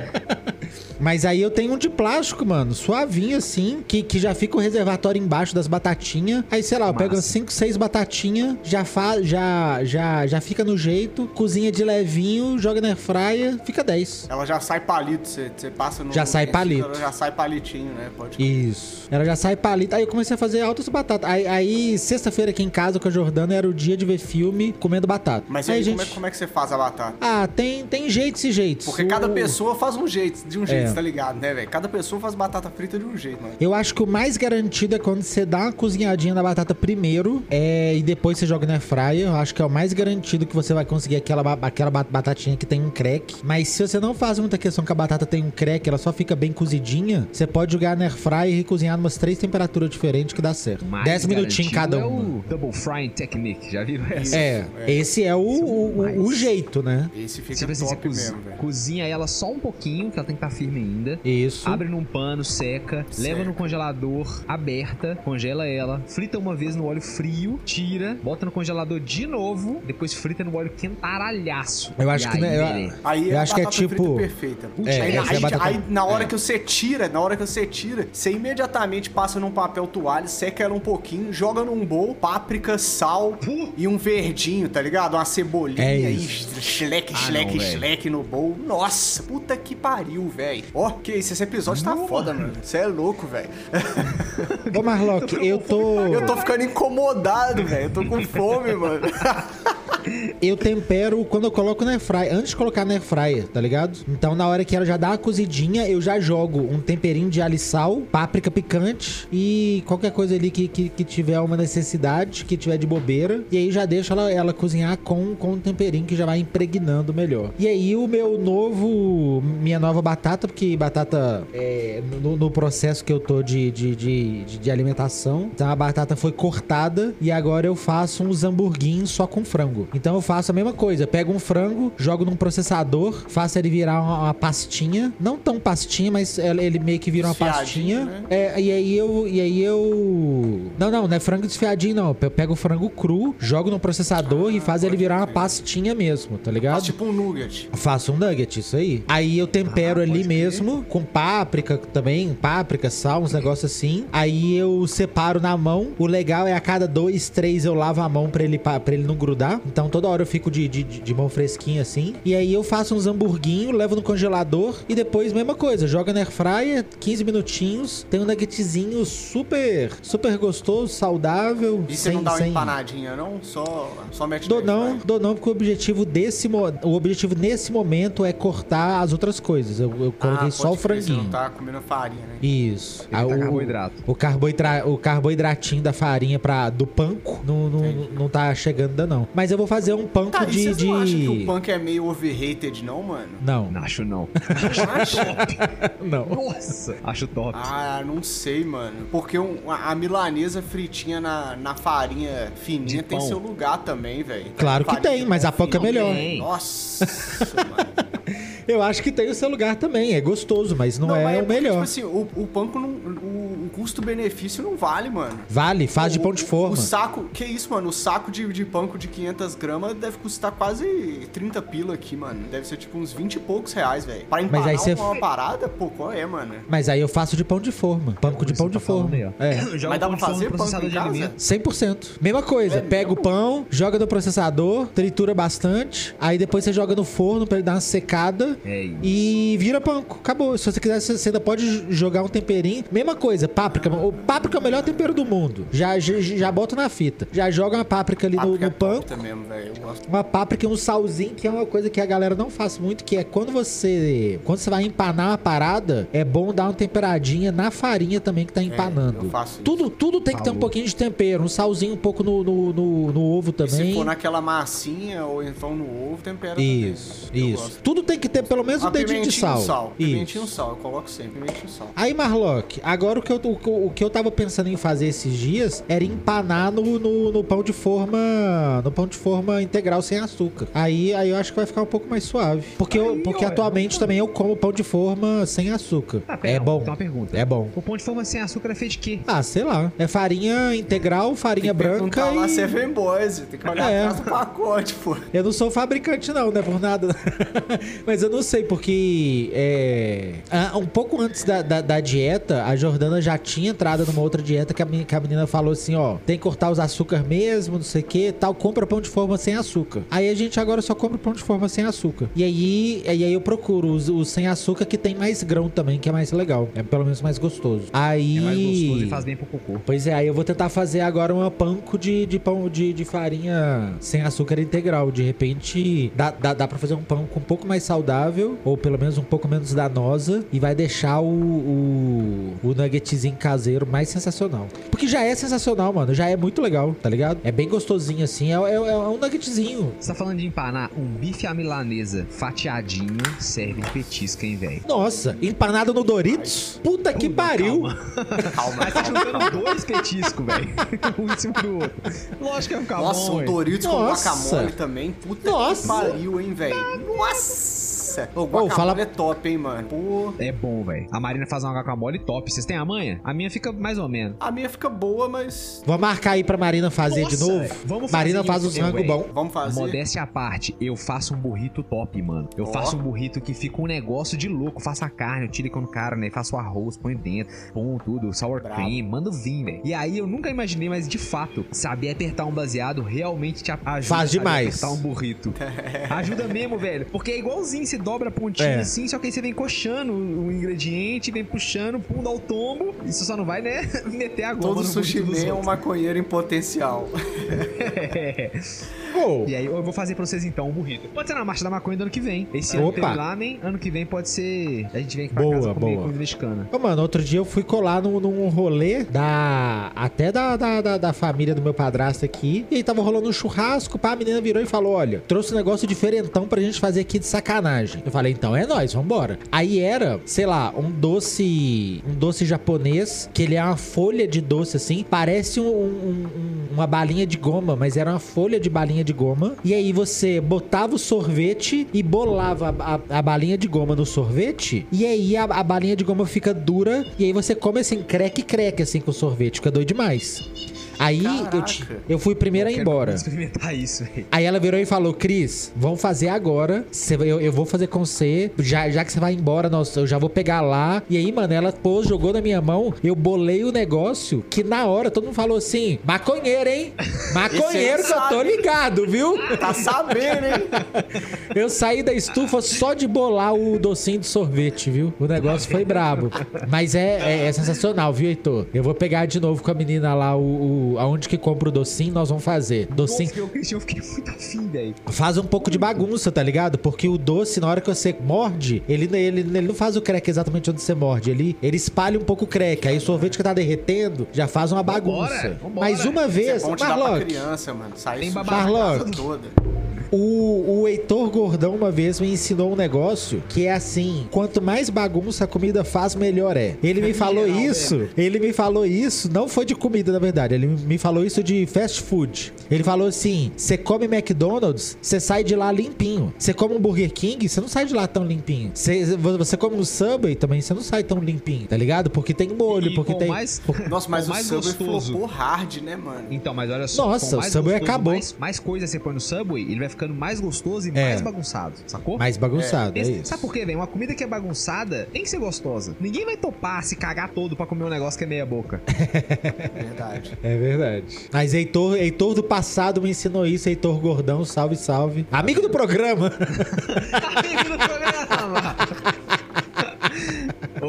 B: Mas aí eu tenho um de plástico, mano, suavinho assim, que, que já fica o reservatório embaixo das batatinhas. Aí, sei lá, eu pego
C: Massa.
B: 5, 6 batatinhas, já, fa já, já, já fica no jeito, cozinha de levinho, joga na airfryer, fica 10.
A: Ela já sai palito, você, você passa no.
B: Já sai palito.
A: Ela já sai palitinho, né? Pode.
B: Isso. Ela já sai palito. Aí eu comecei a fazer altas batatas. Aí, aí, sexta-feira aqui em casa com a Jordana era o dia de ver filme comendo batata.
A: Mas
B: aí,
A: aí, como, é, como é que você faz a batata?
B: Ah, tem, tem jeitos e jeitos.
A: Porque
B: O-
A: cada pessoa faz um jeito, de um jeito,
B: É.
A: tá ligado, né, velho? Cada pessoa faz batata frita de um jeito, mano.
B: Eu acho que o mais garantido é quando você dá uma cozinhadinha na batata primeiro é, e depois você joga na fryer. Eu acho que é o mais garantido que você vai conseguir aquela, aquela ba- batatinha que tem um crack. Mas se você não faz muita questão que a batata tem um crack, ela só fica bem cozidinha, você pode jogar na fryer e cozinhar umas três temperaturas diferentes que dá certo.
C: Mais
B: 10 minutinhos cada
C: é
B: uma.
C: o Double Frying Technique, já viram essa?
B: É, esse é o, o, o- o jeito, né?
A: Esse fica
C: você
A: top mesmo, velho.
C: cozinha ela só um pouquinho, que ela tem que estar firme ainda.
B: Isso.
C: Abre num pano, seca, leva no congelador, aberta, congela ela, frita uma vez no óleo frio, tira, bota no congelador de novo, depois frita no óleo quentaralhaço.
B: Eu acho
C: E
B: que
C: aí,
B: não é- eu-.
A: Aí
B: Eu
A: a
B: acho que é tipo-
A: perfeita.
B: É,
A: aí,
B: é a
A: aí-
B: batata-
A: aí, na hora
B: é.
A: que você tira, na hora que você tira, você imediatamente passa num papel toalha, seca ela um pouquinho, joga num bowl, páprica, sal e um verdinho, tá ligado? Uma cebolinha
B: É
A: aí,
B: isso.
A: chleque,
C: Ah,
A: no bowl. Nossa, puta que pariu, velho. Ó, que isso, esse episódio tá foda, mano. Você é louco, velho.
B: Ô, Marlock, eu tô.
A: Eu tô ficando incomodado, velho. Eu tô com fome, mano.
B: Eu tempero quando eu coloco na airfryer, antes de colocar na airfryer, tá ligado? Então na hora que ela já dá uma cozidinha, eu já jogo um temperinho de alho e sal, páprica picante e qualquer coisa ali que, que, que tiver uma necessidade, que tiver de bobeira. E aí já deixo ela, ela cozinhar com, com um temperinho que já vai impregnando melhor. E aí o meu novo, minha nova batata, porque batata é, no, no processo que eu tô de, de, de, de- de alimentação, então a batata foi cortada e agora eu faço uns hamburguinhos só com frango. Então eu faço a mesma coisa, pego um frango, jogo num processador, faço ele virar uma, uma pastinha, não tão pastinha, mas ele ele meio que vira uma
A: Desfiadinho,
B: pastinha.
A: né?
B: É, e aí eu e aí eu Não, não, não é frango desfiadinho não. Eu pego o frango cru, jogo no processador e faz ele virar uma pastinha mesmo, tá ligado?
A: Faz tipo um nugget.
B: Faço um nugget, isso aí. Aí eu tempero
C: Ah,
B: ali mesmo, com páprica também, páprica, sal, uns negócios assim. Aí eu separo na mão. O legal é a cada dois, três eu lavo a mão pra ele, pra ele não grudar. Então Então toda hora eu fico de, de, de mão fresquinha assim. E aí eu faço uns hamburguinhos, levo no congelador e depois, mesma coisa, joga na air fryer, 15 minutinhos. Tem um nuggetzinho super, super gostoso, saudável.
A: E você
B: sem,
A: não dá uma
B: sem...
A: empanadinha, não? Só, só mete
B: Dou não,
A: fryer.
B: dou não, porque o objetivo desse o objetivo nesse momento é cortar as outras coisas. Eu, eu coloquei
A: Ah,
B: só o
A: crer, Você
B: franguinho.
A: não tá comendo farinha, né?
B: Isso.
C: Evita
B: o,
C: carboidrato.
B: O, carboidra, o carboidratinho da farinha pra, do panko não, não, não tá chegando ainda, não. Mas eu vou fazer um panko
A: Tá,
B: de.
A: vocês não
B: de...
A: acham que o punk é meio overrated, não, mano?
B: Não,
C: Não acho não.
B: não.
C: Nossa. Acho top.
A: Ah, não sei, mano. Porque um- a, a milanesa fritinha na, na farinha fininha
C: De
A: tem
C: pão.
A: seu lugar também, velho.
B: Claro que tem,
A: de
B: mas a panko é melhor.
C: Tem.
A: Nossa, mano.
B: Eu acho que tem o seu lugar também. É gostoso, mas não, é
A: mas
B: o
A: porque,
B: melhor.
A: Tipo assim, o, o panko, não, o, o custo-benefício não vale, mano.
B: Vale, faz de
A: O-
B: pão de forma.
A: O saco, que isso, mano? O saco de, de panko de 500 gramas deve custar quase 30 pila aqui, mano. Deve ser tipo uns 20 e poucos reais, velho. Pra empanar
B: aí você-
A: uma parada, pô, qual é, mano?
B: Mas aí eu faço de pão de forma. Panko de pão de forma.
C: aí, ó.
B: É.
C: Joga
A: Mas dá
C: pão
A: pra
C: de forma
A: fazer
C: no
A: em
C: de
A: casa?
C: alimento.
B: 100%. Mesma coisa,
A: É
B: pega o pão, joga no processador, tritura bastante, aí depois você joga no forno pra ele dar uma secada
C: É isso.
B: e vira panko. Acabou. Se você quiser, você ainda pode jogar um temperinho. Mesma coisa, páprica. O páprica é o melhor tempero do mundo. Já, já, já bota na fita. Já joga uma páprica ali no,
A: Páprica
B: no
A: é top
B: panko.
A: mesmo, velho. Eu gosto.
B: Uma páprica e um salzinho, que é uma coisa que a galera não faz muito, que é quando você. Quando você vai empanar uma parada, é bom dar uma temperadinha na farinha também que tá empanando.
A: É, eu faço isso.
B: tudo, tudo tem que ter um
C: Falou.
B: pouquinho de tempero. Um salzinho um pouco no, no, no, no ovo
A: E se
B: também.
A: for naquela massinha ou então no ovo, tempera
B: Isso,
A: também.
B: Isso.
A: gosto.
B: Tudo tem que ter pelo menos um
A: Uma
B: dedinho de sal.
A: sal. Pimentinho
B: Isso.
A: sal. Eu coloco sempre pimentinho sal.
B: Aí, Marlock, agora o que, eu, o, o que eu tava pensando em fazer esses dias era empanar no, no, no pão de forma. No pão de forma integral sem açúcar. Aí, aí eu acho que vai ficar um pouco mais suave. Porque, eu, porque
C: ó,
B: atualmente também eu como pão de forma sem açúcar.
C: Ah,
B: é
C: não,
B: bom.
C: Tem uma pergunta.
B: É bom.
C: O pão de forma sem açúcar é feito de quê?
B: Ah, sei lá. É farinha integral, farinha branca
A: Perguntar lá
B: e...
A: se é fanboys. Tem que olhar
B: É.
A: atrás do pacote, pô.
B: Eu não sou fabricante, não, não é por nada. Mas eu não sei, porque é, ah, um pouco antes da, da, da dieta, a Jordana já tinha entrado numa outra dieta que a, meni- que a menina falou assim: ó, tem que cortar os açúcar mesmo, não sei o que, tal, compra pão de forma sem açúcar. Aí a gente agora só compra pão de forma sem açúcar. E aí, e aí eu procuro os, os sem açúcar que tem mais grão também, que é mais legal. É pelo menos mais gostoso. Aí.
C: É mais gostoso e faz bem pro cocô.
B: Pois é, aí eu vou tentar fazer agora uma panko de, de pão de, de farinha sem açúcar integral. De repente, dá, dá, dá pra fazer um pão com um pouco mais saudável, ou pelo menos um pouco menos danosa, e vai deixar o, o, o nuggetzinho caseiro mais sensacional. Porque já é sensacional, mano. Já é muito legal, tá ligado? É bem gostosinho assim. É, é, é um nuggetzinho.
C: Você tá falando de empanar um bife à milanesa fatiadinho, serve de petisca, hein, velho?
B: Nossa, empanado no Doritos? Puta que pariu!
A: Calma,
C: Mas tá
A: calma.
C: juntando dois petiscos, velho. um em cima do outro. Lógico que vai ficar
A: Nossa,
C: bom,
A: um. Doritos com
B: Nossa.
A: guacamole também. Puta
B: Nossa.
A: que pariu, hein, velho. Nossa. O guacamole
B: fala-
A: é top, hein, mano. Pô,
C: É bom, velho. A Marina faz uma guacamole top. Vocês têm a manha? A minha fica mais ou menos.
A: a minha fica boa, mas...
B: Vou marcar aí pra Marina fazer de
C: Nossa,
B: novo.
C: velho. Vamos fazer
B: Marina faz uns rango bom.
A: Vamos fazer?
C: Modéstia à parte, eu faço um burrito top, mano. Eu
A: Ó.
C: faço um burrito que fica um negócio de louco. Faço a carne, eu tiro com o cara, né? Faço o arroz, põe dentro, pão, tudo, sour
A: Bravo.
C: cream, mando vir, velho. E aí eu nunca imaginei, mas de fato, saber apertar um baseado realmente te ajuda
B: Faz demais.
C: apertar um burrito. ajuda mesmo, velho. Porque é igualzinho, você dobra a pontinha
B: É.
C: assim, só que aí você vem coxando o ingrediente, vem puxando, pum, dá o tombo. Isso só não vai, né? Meter a goma
A: Todo
C: no
A: sushi man é um maconheiro em potencial.
B: Pô,
C: E aí eu vou fazer pra vocês então um burrito. Pode ser na marcha da maconha do ano que vem. Esse ano
B: Opa.
C: teve lá, nem ano que vem pode ser. A gente vem aqui pra
B: Boa,
C: casa comer
B: boa.
C: comida mexicana.
B: Ô, mano, outro dia eu fui colar num, num rolê da. Até da, da, da, da família do meu padrasto aqui. E aí tava rolando um churrasco, pá, a menina virou e falou: olha, trouxe um negócio diferentão pra gente fazer aqui de sacanagem. Eu falei, então é nóis, vambora. Aí era, sei lá, um doce. Um doce japonês, que ele é uma folha de doce assim. Parece um- um- um- uma balinha de goma, mas era uma folha de balinha de goma. E aí você botava o sorvete e bolava a, a- a balinha de goma no sorvete. E aí a, a balinha de goma fica dura. E aí você come assim, creque-creque assim com o sorvete. Fica doido demais. Aí eu, te- eu fui primeiro a ir embora.
C: experimentar isso, velho.
B: Aí ela virou e falou: Cris, vamos fazer agora. Cê- eu, eu vou fazer com você. Já, já que você vai embora, nós, eu já vou pegar lá. E aí, mano, ela pôs, jogou na minha mão. Eu bolei o negócio. Que na hora todo mundo falou assim: maconheiro, hein? Maconheiro que eu tô ligado, viu?
A: Tá sabendo, hein?
B: Eu saí da estufa só de bolar o docinho de sorvete, viu? O negócio foi brabo. Mas é, é- é sensacional, viu, Heitor? Eu vou pegar de novo com a menina lá, o, o- aonde que compra o docinho, nós vamos fazer. Docinho.
C: Nossa, eu, Cristian, eu fiquei muito afim, velho.
B: Faz um pouco de bagunça, tá ligado? Porque o doce, na hora que você morde, ele, ele, ele não faz o crack exatamente onde você morde. Ele, ele espalha um pouco o crack. Aí o sorvete que tá derretendo já faz uma bagunça.
C: Vambora, vambora.
B: Mas uma
A: Isso é
B: vez,
A: bom te
B: Marlock,
A: criança, mano. Sai
C: Tem
B: Marlock.
A: toda.
B: O, o Heitor Gordão uma vez me ensinou um negócio que é assim: quanto mais bagunça a comida faz, melhor é. Ele me falou
C: Geral,
B: isso, ele me falou isso, não foi de comida, na verdade. Ele me falou isso de fast food. Ele falou assim: você come McDonald's, você sai de lá limpinho. Você come um Burger King, você não sai de lá tão limpinho. Você, você come um Subway também, você não sai tão limpinho, tá ligado? Porque tem molho,
C: E
B: porque tem.
C: mais,
A: Nossa, mas o
C: mais
A: Subway
C: gostoso.
A: flopou hard, né, mano?
C: Então, mas olha só.
B: Nossa, o
C: mais
B: Subway
C: gostoso,
B: acabou.
C: Mais, mais coisa você põe no Subway, ele vai ficando mais gostoso e
B: É.
C: mais bagunçado, sacou?
B: Mais bagunçado, é,
C: Esse-
B: isso.
C: Sabe por quê, velho? Uma comida que é bagunçada tem que ser gostosa. Ninguém vai topar se cagar todo pra comer um negócio que é meia boca.
A: Verdade.
B: É verdade. Mas Heitor, Heitor do passado me ensinou isso, Heitor Gordão, salve, salve. Amigo do programa.
C: Amigo do programa!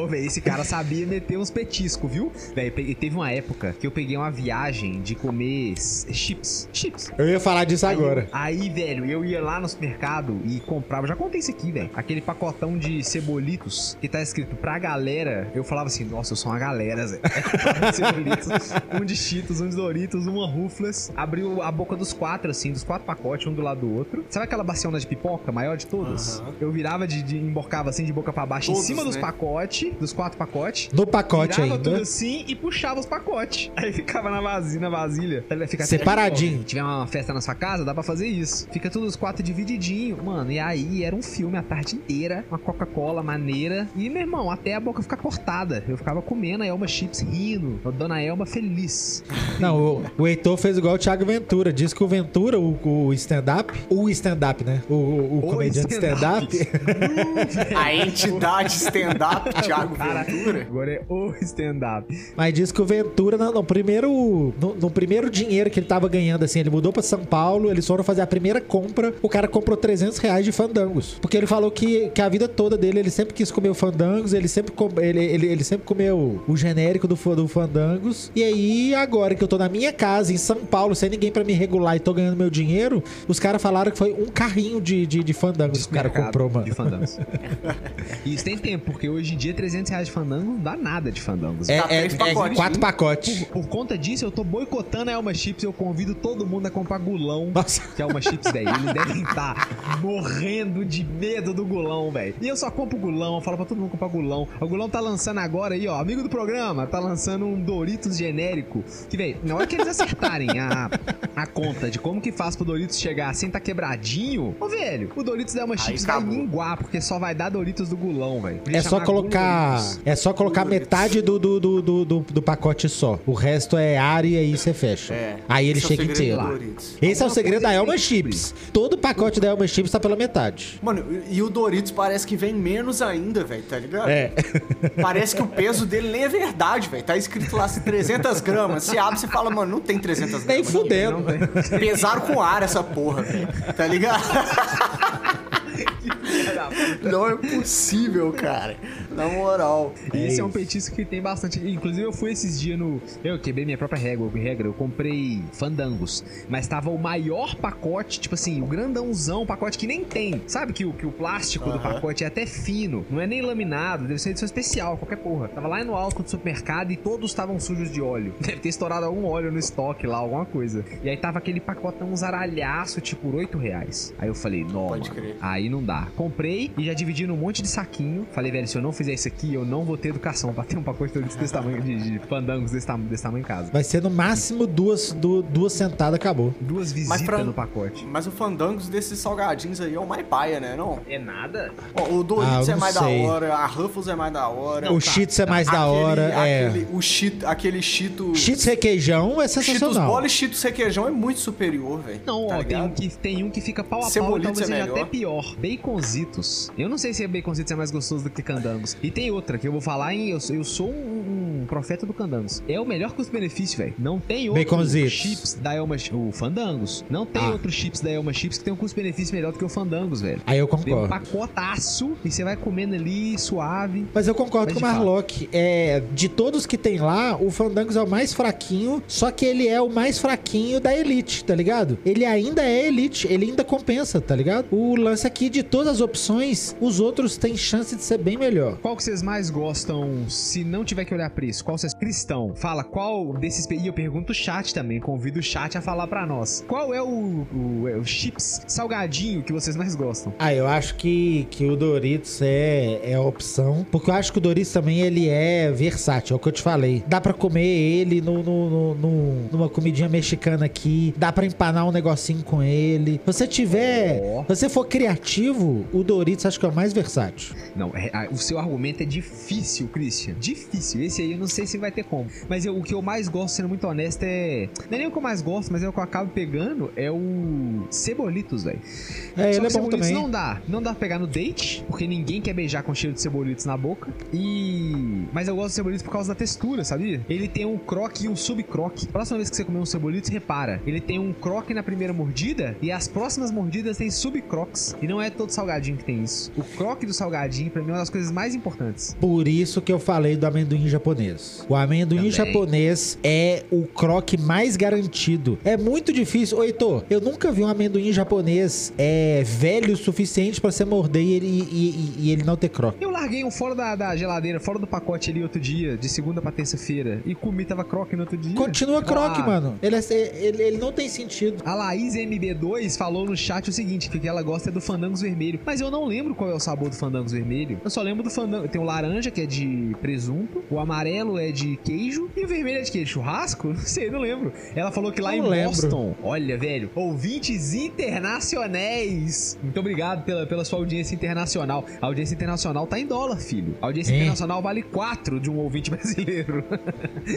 C: Velho, esse cara sabia meter uns petiscos, viu? Velho, teve uma época que eu peguei uma viagem de comer chips. Chips.
B: Eu ia falar disso agora.
C: Aí, velho, eu ia lá no supermercado e comprava. Já contei isso aqui, velho. Aquele pacotão de cebolitos que tá escrito pra galera. Eu falava assim, nossa, eu sou uma galera, Zé. Aí um cebolitos, um de Cheetos, um de Doritos, uma Ruflas. Abriu a boca dos quatro, assim, dos quatro pacotes, um do lado do outro. Sabe aquela baciona de pipoca, maior de todas?
A: Aham.
C: Eu virava de, de emborcava assim de boca pra baixo
A: Todos,
C: em cima dos
A: né?
C: pacotes, dos quatro pacotes.
B: No pacote ainda.
C: tudo assim e puxava os pacotes. Aí ficava na vasilha, na vasilha. Aí Fica
B: Separadinho.
C: Se tiver uma festa na sua casa, dá pra fazer isso. Fica todos os quatro divididinho. Mano, e aí era um filme a tarde inteira. Uma Coca-Cola maneira. E, meu irmão, até a boca ficar cortada. Eu ficava comendo a Elma Chips rindo. A dona Elma feliz.
B: Não, o, o Heitor fez igual o Thiago Ventura. Diz que o Ventura, o, o stand-up, o stand-up, né? O, o, o comediante
C: stand-up.
B: stand-up.
A: A entidade stand-up, Thiago
C: Cara,
A: Ventura.
C: Agora é o stand-up.
B: Mas diz que o Ventura, no, no primeiro, no, no primeiro dinheiro que ele tava ganhando, assim, ele mudou pra São Paulo, eles foram fazer a primeira compra, o cara comprou 300 reais de fandangos. Porque ele falou que, que a vida toda dele, ele sempre quis comer o fandangos, ele sempre, com- ele, ele, ele sempre comeu o genérico do, do fandangos. E aí, agora que eu tô na minha casa, em São Paulo, sem ninguém pra me regular e tô ganhando meu dinheiro, os caras falaram que foi um carrinho de, de, de fandangos que o cara comprou, mano.
C: De fandangos. e isso tem tempo, porque hoje em dia 300 reais de fandango não dá nada de fandangos.
B: É,
A: Tá
B: é,
A: três
B: é quatro pacotes.
C: Por, por conta disso, eu tô boicotando a Elma Chips. Eu convido todo mundo a comprar gulão.
B: Nossa.
C: Que é uma chips, velho. Eles devem estar morrendo de medo do gulão, velho. E eu só compro gulão. Eu falo pra todo mundo comprar gulão. O gulão tá lançando agora aí, ó. Amigo do programa, tá lançando um Doritos genérico. Que, velho, na hora que eles acertarem a, a conta de como que faz pro Doritos chegar sem tá quebradinho, ô, velho, o Doritos da Elma Chips vai minguar, porque só vai dar Doritos do gulão, velho.
B: É só
C: chamar
B: colocar. É só colocar metade do, do, do, do, do- do pacote só. O resto é ar e aí você fecha.
A: É.
B: Aí ele
A: Esse é
B: chega inteiro. Esse é o segredo da Elma Chips. Todo pacote da Elma Chips tá pela metade.
A: Mano, e o Doritos parece que vem menos ainda, velho, tá ligado?
B: É.
A: Parece que o peso dele nem é verdade, velho. Tá escrito lá assim 300 gramas. Você abre e fala, mano, não tem 300
B: Nem
A: gramas.
B: fudendo.
A: Pesaram com ar essa porra, velho. Tá ligado? Não é possível, cara. Na moral.
C: E esse é um
B: isso.
C: petisco que tem bastante. Inclusive, eu fui esses dias no. Eu quebrei minha própria regra, regra. Eu comprei fandangos. Mas tava o maior pacote, tipo assim, o grandãozão, pacote que nem tem. Sabe que o, que o plástico do
A: Aham.
C: pacote é até fino, não é nem laminado, deve ser edição especial, qualquer porra. Tava lá no alto do supermercado e todos estavam sujos de óleo. Deve ter estourado algum óleo no estoque lá, alguma coisa. E aí tava aquele pacotão zaralhaço, tipo, por 8 reais. Aí eu falei, não,
A: Pode
C: mano,
A: crer.
C: aí não dá. Comprei comprei e já dividi num monte de saquinho. Falei, velho, se eu não fizer isso aqui, eu não vou ter educação pra ter um pacote desse tamanho, de, de fandangos desse, tam desse tamanho em casa.
B: Vai ser no máximo duas, du duas sentadas, acabou.
C: Duas visitas
A: pra-
C: no pacote.
A: Mas o Fandangos desses salgadinhos aí é o mais paia, né? Não?
C: É nada?
A: Ó, o Doritos
B: Ah,
A: é
B: não
A: mais
B: sei.
A: da hora, a Ruffles é mais da hora.
B: o Cheetos é mais da
A: Aquele-
B: hora. é.
A: Aquele, o Cheet, aquele Cheetos...
B: Cheetos requeijão é
A: Cheetos
B: sensacional.
A: bola e Cheetos requeijão é muito superior, velho.
C: Não,
A: tá
C: ó, tem um, que, tem um que fica pau a pau, talvez
A: é
C: seja
A: melhor.
C: até pior. Baconzitos. Eu não sei se baconzitos é mais gostoso do que candangos. E tem outra que eu vou falar em... Eu, eu sou um, um profeta do candangos. É o melhor custo-benefício, velho. Não tem outro
B: Baconzitos.
C: chips da Elma... O Fandangos. Não tem
B: Ah.
C: outro chips da Elma Chips que tem um custo-benefício melhor do que o Fandangos, velho.
B: Aí eu
C: Tem um
B: concordo.
C: pacotaço e você vai comendo ali, suave.
B: Mas eu concordo com o. Marlock. É, de todos que tem lá, o Fandangos é o mais fraquinho, só que ele é o mais fraquinho da Elite, tá ligado? Ele ainda é Elite, ele ainda compensa, tá ligado? O lance aqui de todas as opções, os outros têm chance de ser bem melhor.
C: Qual que vocês mais gostam se não tiver que olhar preço? Qual vocês... Cristão, fala qual desses... E eu pergunto o chat também, convido o chat a falar pra nós. Qual é o, o, é o chips salgadinho que vocês mais gostam?
B: Ah, eu acho que, que o Doritos é, é a opção. Porque eu acho que o Doritos também ele é versátil, é o que eu te falei. Dá pra comer ele no, no- no- no- numa comidinha mexicana aqui. Dá pra empanar um negocinho com ele. Se você tiver.
C: Ó.
B: Se você for criativo, o Doritos acho que é o mais versátil.
C: Não, é- o seu argumento é difícil, Christian. Difícil. Esse aí eu não sei se vai ter como. Mas eu- o que eu mais gosto, sendo muito honesto, é. Não é nem o que eu mais gosto, mas é o que eu acabo pegando. É o. Cebolitos, velho.
B: É,
C: Só
B: ele é bom
C: cebolitos
B: também.
C: não dá. Não dá pra pegar no date, porque ninguém quer beijar com cheiro de cebolitos na boca. E. Mas eu gosto de cebolitos por causa da textura, sabia? Ele tem um croque e um subcroque. Próxima vez que você comer um cebolitos, repara. Ele tem um croque na primeira mordida e as próximas mordidas tem subcroques. E não é todo salgadinho que tem isso. O croque do salgadinho, pra mim, é uma das coisas mais importantes.
B: Por isso que eu falei do amendoim japonês. O amendoim
C: Também.
B: japonês é o croque mais garantido. É muito difícil. Ô, Heitor, eu nunca vi um amendoim japonês é, velho o suficiente pra você morder e ele, e- e- e ele não ter croque.
C: Eu larguei um fora da, da geladeira, fora do pacote ali outro dia, de segunda pra terça-feira, e comi, tava croque no outro dia.
B: Continua croque,
C: Ah,
B: mano. Ele, é- ele, ele não tem sentido.
C: A Laís MB2 falou no chat o seguinte, que o que ela gosta é do Fandangos Vermelho. Mas eu não lembro qual é o sabor do Fandangos Vermelho. Eu só lembro do Tem o laranja, que é de presunto. O amarelo é de queijo. E o vermelho é de queijo? Churrasco? Não sei, não lembro. Ela falou que lá
B: Não
C: em
B: lembro.
C: Boston... Olha, velho. Ouvintes internacionais. Muito obrigado pela, pela sua audiência internacional. A audiência internacional tá em dólar, filho. A audiência
B: É.
C: internacional vale 4 de um ouvinte brasileiro.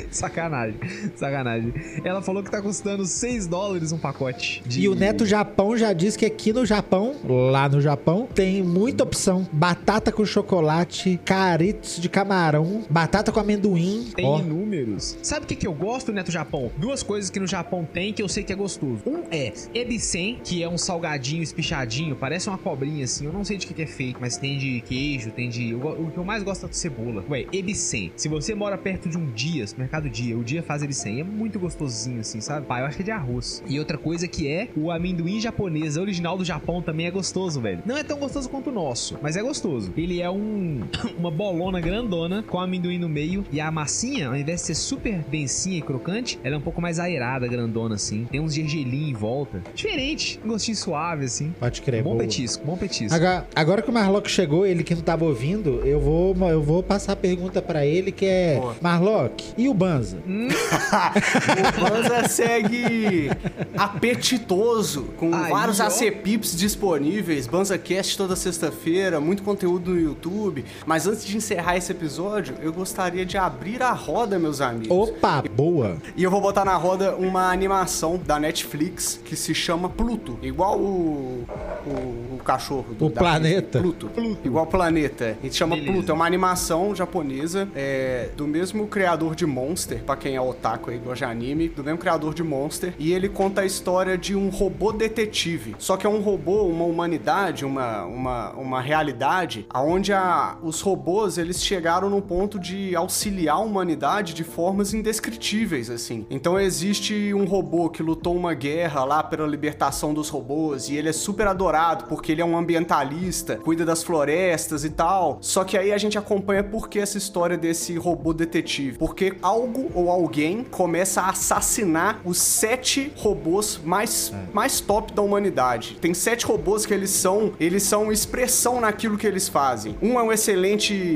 C: sacanagem. Sacanagem. Ela falou que tá custando 6 dólares um pacote. de-
B: E o Neto Japão já disse que aqui no Japão, lá no Japão, tem muita opção. Batata com chocolate, caritos de camarão, batata com amendoim.
C: Tem
B: Ó,
C: inúmeros. Sabe o que, que eu gosto, Neto Japão? Duas coisas que no Japão tem que eu sei que é gostoso. Um é ebisen, que é um salgadinho espichadinho, parece uma cobrinha assim. Eu não sei de que, que é feito, mas tem de queijo, tem de. eu o que eu mais gosto é de cebola. Ué, ebisen. Se você mora perto de um dia, mercado dia, o dia faz ebisen. É muito gostosinho assim, sabe? Pai, eu acho que é de arroz. E outra coisa que é o amendoim japonês, original do Japão também é gostoso, velho. Não é tão gostoso quanto o nosso, mas é gostoso. Ele é um uma bolona grandona com amendoim no meio e a massinha, ao invés de ser super densinha e crocante, ela é um pouco mais aerada, grandona assim. Tem uns gergelim em volta. Diferente, um gostinho suave assim.
B: pode crer.
C: bom
B: boa.
C: petisco, bom petisco.
B: Agora, agora que o Marlock chegou, ele que não tava ouvindo, eu vou, eu vou passar a pergunta pra ele que é:
A: Boa.
B: Marlock, e o Banza?
A: o Banza segue apetitoso, com
C: Aí,
A: vários
C: ó.
A: ACPIPs disponíveis, BanzaCast toda sexta-feira, muito conteúdo no YouTube. Mas antes de encerrar esse episódio, eu gostaria de abrir a roda, meus amigos.
B: Opa, boa.
A: E eu vou botar na roda uma animação da Netflix que se chama Pluto. Igual o, o, o cachorro do
B: O
A: da
B: planeta.
A: Disney. Pluto. Igual o planeta. A gente chama
C: Beleza.
A: Pluto. É uma animação japonesa é, do mesmo criador de Monster, pra quem é otaku aí, gosta de anime, do mesmo criador de Monster. E ele conta a história de um robô detetive. Só que é um robô, uma humanidade, uma, uma, uma realidade, onde a, os robôs eles chegaram no ponto de auxiliar a humanidade de formas indescritíveis, assim. Então existe um robô que lutou uma guerra lá pela libertação dos robôs e ele é super adorado porque ele é um ambientalista, cuida das florestas e tal. tal. Só que aí a gente acompanha por que essa história desse robô detetive. Porque algo ou alguém começa a assassinar os sete robôs mais, mais top da humanidade. Tem sete robôs que eles são, eles são expressão naquilo que eles fazem. Um é um excelente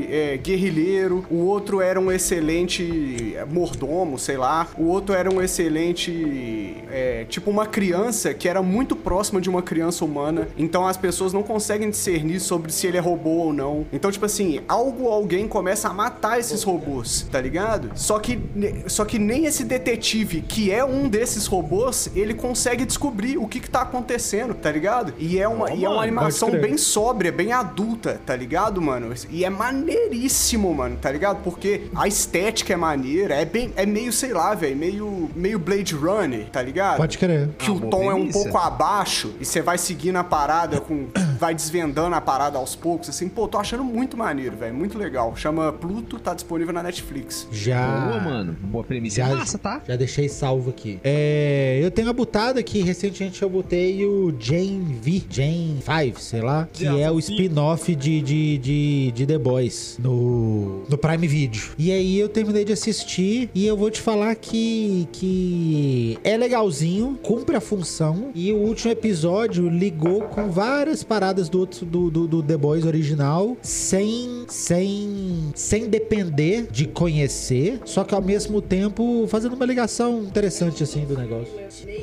A: é, guerrilheiro, o outro era um excelente é, mordomo, sei lá. O outro era um excelente, é, tipo uma criança que era muito próxima de uma criança humana. Então as pessoas não conseguem discernir sobre se ele é robô ou não. Então, tipo assim, algo ou alguém começa a matar esses robôs, tá ligado? Só que, só que nem esse detetive, que é um desses robôs, ele consegue descobrir o que que tá acontecendo, tá ligado? E é uma,
D: Ó,
A: e é uma
D: mano,
A: animação bem sóbria, bem adulta, tá ligado, mano? E é maneiríssimo, mano, tá ligado? Porque a estética é maneira, é bem, é meio, sei lá, velho, meio, meio Blade Runner, tá ligado?
B: Pode crer.
A: que o
C: Ah, boa
A: tom é um pouco abaixo e você vai seguindo a parada com. vai desvendando a parada aos poucos, assim, pô, tô achando muito maneiro, velho. Muito legal. Chama Pluto, tá disponível na Netflix.
B: Já.
C: Boa, mano. Boa premissa.
B: Já,
C: massa, tá?
B: já deixei salvo aqui. É, eu tenho a butada aqui, recentemente eu botei o Jane V, Jane 5, sei lá, que é o spin-off de, de, de, de The Boys no, no Prime Video. E aí eu terminei de assistir e eu vou te falar que, que é legalzinho, cumpre a função e o último episódio ligou com várias paradas do, outro, do, do, do The Boys original sem, sem, sem depender de conhecer, só que ao mesmo tempo fazendo uma ligação interessante assim do negócio.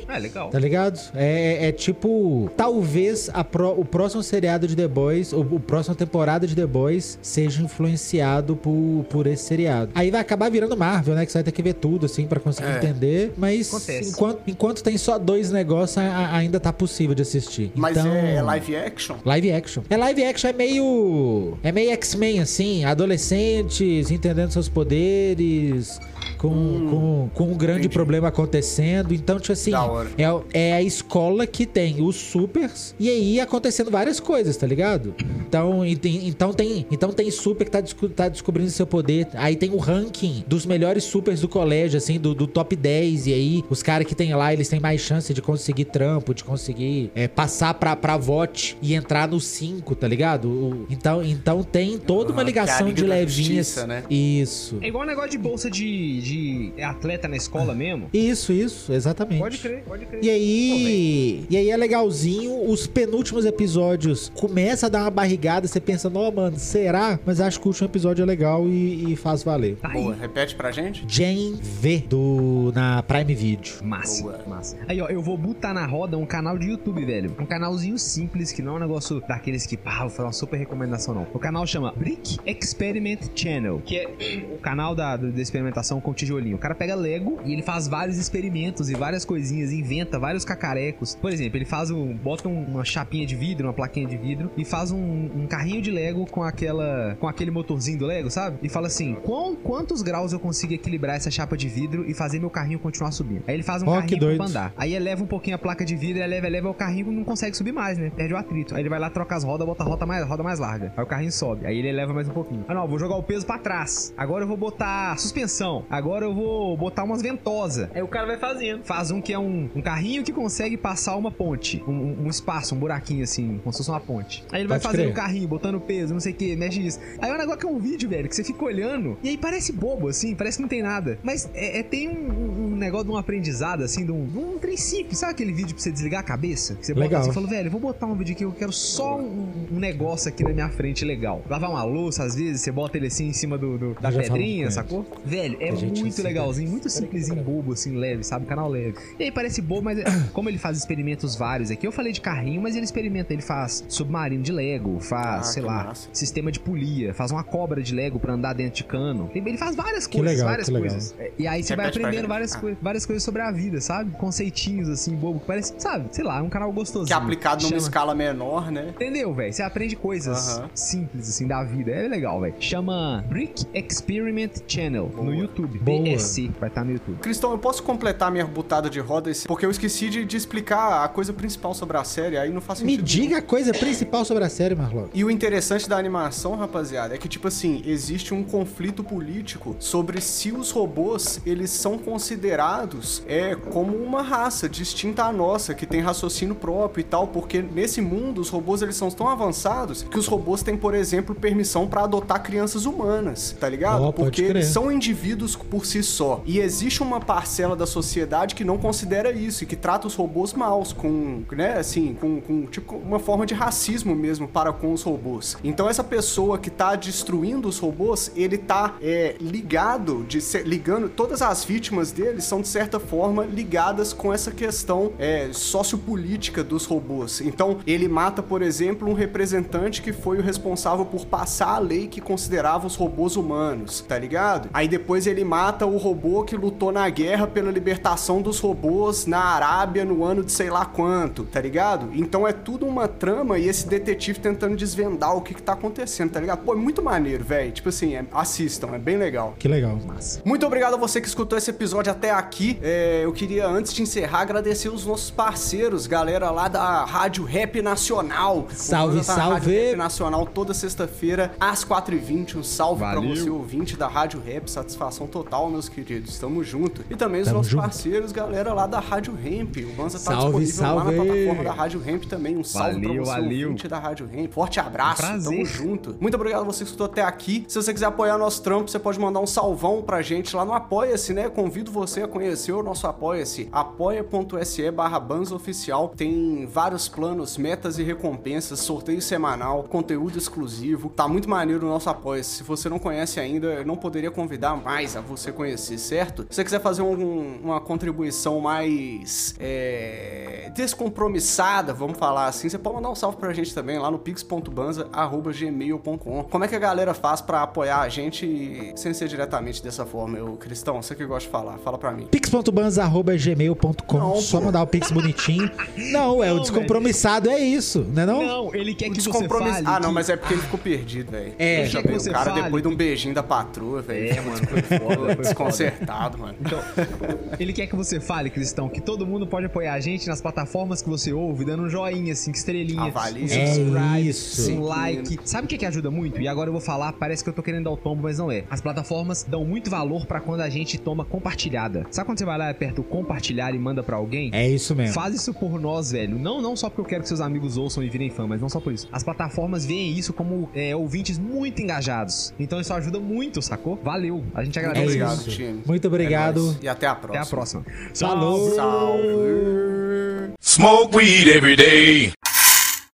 C: É, legal.
B: Tá ligado? É, é tipo, talvez a pró- o próximo seriado de The Boys, ou o próxima temporada de The Boys, seja influenciado por, por esse seriado. Aí vai acabar virando Marvel, né? Que você vai ter que ver tudo, assim, pra conseguir
A: É.
B: entender. Mas
C: Acontece.
B: Enquanto, enquanto tem só dois negócios, a- ainda tá possível de assistir.
A: Mas
B: então,
A: é, é live action?
B: Live action. É live action, é meio. É meio X-Men, assim. Adolescentes entendendo seus poderes. Com, com, com um grande
A: entendi.
B: problema acontecendo. Então, tipo assim, é, é a escola que tem os supers e aí acontecendo várias coisas, tá ligado? Então, e tem, então, tem, então tem super que tá, desco- tá descobrindo seu poder. Aí tem o ranking dos melhores supers do colégio, assim, do, do top 10. E aí, os caras que tem lá, eles têm mais chance de conseguir trampo, de conseguir é, passar pra, pra vote e entrar no 5, tá ligado? O- então, então tem toda uma
A: Aham, que é a
B: ligação
A: Liga
B: de levinhas.
A: Justiça, né?
B: Isso.
C: É igual negócio de bolsa de, de atleta na escola mesmo.
B: Isso, isso, exatamente.
C: Pode crer, pode crer.
B: E aí, e aí é legalzinho, os penúltimos episódios começa a dar uma barrigada, você pensa, não, mano, será? Mas acho que o último episódio é legal e, e faz valer.
C: Tá
A: Boa, repete pra gente?
B: Jane V do na Prime Video.
C: Massa,
A: Boa.
C: massa. Aí, ó, eu vou botar na roda um canal de YouTube, velho. Um canalzinho simples, que não é um negócio daqueles que, pá, vou fazer uma super recomendação, não. O canal chama Brick Experiment Channel, que é o canal da, da experimentação com tijolinho. O cara pega Lego e ele faz vários experimentos e várias coisinhas, inventa vários cacarecos. Por exemplo, ele faz um. bota um- uma chapinha de vidro, uma plaquinha de vidro, e faz um, um carrinho de Lego com aquela. com aquele motorzinho do Lego, sabe? E fala assim: qual, quantos graus eu consigo equilibrar essa chapa de vidro e fazer meu carrinho continuar subindo? Aí ele faz um
B: que
C: carrinho pra andar. Aí eleva um pouquinho a placa de vidro, eleva, eleva, o carrinho não consegue subir mais, né? Perde o atrito. Aí ele vai lá, troca as rodas, bota a roda mais, roda mais larga. Aí o carrinho sobe. Aí ele eleva mais um pouquinho. Ah, não, vou jogar o peso pra trás. Agora eu vou botar suspensão. Agora eu vou botar umas ventosas. Aí o cara vai fazendo. Faz um que é um, um carrinho que consegue passar uma ponte. Um, um- um espaço, um buraquinho assim, como se fosse uma ponte. Aí ele vai
B: Pode
C: fazendo o carrinho, botando peso, não sei o que, mexe isso. Aí é um negócio que é um vídeo, velho, que você fica olhando e aí parece bobo, assim, parece que não tem nada. Mas é, é- tem um, um- um negócio de um aprendizado, assim, de um, de um princípio. Sabe aquele vídeo pra você desligar a cabeça? Que você bota
B: Legal.
C: assim e fala, velho, vou botar um vídeo aqui, eu quero só um, um negócio aqui na minha frente legal. Lavar uma louça, às vezes, você bota ele assim em cima do, do- da
B: já
C: pedrinha, sacou? Velho, é muito legalzinho, muito simplesinho, bobo, assim, leve, sabe? Canal leve. E aí parece bobo, mas é- como ele faz experimentos vários aqui, eu falei de carrinho, mas ele experimenta, ele faz submarino de Lego, faz,
A: Ah,
C: sei lá,
A: massa.
C: sistema de polia, faz uma cobra de Lego pra andar dentro de cano. Ele faz várias
B: Que
C: coisas,
B: legal,
C: várias
B: que legal.
C: coisas. É, E aí você vai aprendendo várias,
A: Ah.
C: coi- várias coisas sobre a vida, sabe? Conceitinhos assim, bobo, que parece, sabe? Sei lá, é um canal gostosinho.
A: Que é aplicado numa
C: Chama-
A: escala menor, né?
C: Entendeu, velho? Você aprende coisas
A: Aham.
C: simples, assim, da vida. É legal, velho. Chama Brick Experiment Channel no
A: Boa.
C: YouTube. Vai estar no YouTube.
A: Cristão, eu posso completar minha butada de roda? esse- Porque eu esqueci de, de explicar a coisa principal sobre a série, aí não faz
B: Me
A: sentido.
B: diga a coisa principal sobre a série, Marlon.
A: E o interessante da animação, rapaziada, é que, tipo assim, existe um conflito político sobre se os robôs, eles são considerados é, como uma raça distinta à nossa, que tem raciocínio próprio e tal, porque nesse mundo os robôs eles são tão avançados que os robôs têm, por exemplo, permissão para adotar crianças humanas, tá ligado?
B: Oh,
A: Porque eles são indivíduos por si só. E existe uma parcela da sociedade que não considera isso e que trata os robôs maus, com, né, assim, com, com tipo uma forma de racismo mesmo para com os robôs. Então essa pessoa que tá destruindo os robôs, ele tá é, ligado, de ser- ligando, todas as vítimas dele são de certa forma ligadas com essa questão é, sociopolítica dos robôs. Então ele mata, por exemplo, um representante que foi o responsável por passar a lei que considerava os robôs humanos, tá ligado? Aí depois ele mata o robô que lutou na guerra pela libertação dos robôs na Arábia no ano de sei lá quanto, tá ligado? Então é tudo uma trama e esse detetive tentando desvendar o que, que tá acontecendo, tá ligado? Pô, é muito maneiro, velho. Tipo assim, é- assistam, é bem legal.
B: Que legal.
A: Muito obrigado a você que escutou esse episódio até aqui. É, eu queria, antes de encerrar, agradecer os nossos parceiros, galera lá da Rádio Rap Nacional.
B: Salve,
A: tá na Rádio
B: salve.
A: Rap Nacional toda sexta-feira, às 4h20. Um salve pra
C: Valeu.
A: você, ouvinte da Rádio Rap. Satisfação total, meus queridos. Tamo junto. E também os
B: Tamo
A: nossos
B: junto.
A: parceiros, galera lá da Rádio Ramp. O Banza tá
B: Salve,
A: disponível lá na
B: salve.
A: plataforma da Rádio Ramp também. Um salve
C: Valeu,
A: pra você,
C: valeu.
A: ouvinte da Rádio Ramp. Forte abraço.
C: Prazer.
A: Tamo junto. Muito obrigado a você que escutou até aqui. Se você quiser apoiar nosso trampo, você pode mandar um salvão pra gente lá no Apoia-se, né? Convido você a conhecer o nosso Apoia-se. apoia.se barra Oficial. Tem vários planos, metas e recompensas, sorteio semanal, conteúdo exclusivo. Tá muito maneiro o nosso Apoia-se. Se você não conhece ainda, eu não poderia convidar mais a você conhecer, certo? Se você quiser fazer um- uma contribuição mais é, descompromissada, vamos falar assim, você pode mandar um salve pra gente também lá no pix.banza.gmail.com. Como é que a galera faz pra apoiar a gente sem ser diretamente dessa forma? Eu, Cristão, você que gosta de falar, fala pra mim.
B: pix.banza.gmail.com
A: Não,
B: Só mandar o pix bonitinho. Não, é o
C: Não,
B: descompromissado, é isso, né não?
C: Não, ele quer
A: O
C: que você fale
A: Ah, não,
C: que-
A: mas é porque ele ficou perdido, velho.
B: É.
C: Você
A: o cara
C: fale
A: depois de um beijinho da patroa, velho.
C: É, mano, foi foda, foi
A: Desconcertado, mano.
C: Então, ele quer que você fale, Cristão, que todo mundo pode apoiar a gente nas plataformas que você ouve, dando um joinha, cinco estrelinhas,
A: Avalie.
C: um
B: É
C: subscribe,
B: isso.
C: um like. Sabe o que, que ajuda muito? E agora eu vou falar, parece que eu tô querendo dar o tombo, mas não é. As plataformas dão muito valor pra quando a gente toma compartilhada. Sabe quando você vai lá e aperta o compartilhar e manda pra alguém?
B: É isso mesmo.
C: Faz isso por nós, velho. Não, não só porque eu quero que seus amigos ouçam e virem fã, mas não só por isso. As plataformas veem isso como é, ouvintes muito engajados. Então isso ajuda muito, sacou? Valeu. A gente
B: É
C: agradece
A: Obrigado,
B: isso.
A: time.
B: Muito
A: É
B: obrigado.
A: nóis. E até a próxima.
C: Até a próxima.
B: Falou.
A: Salve.
D: Smoke weed every day.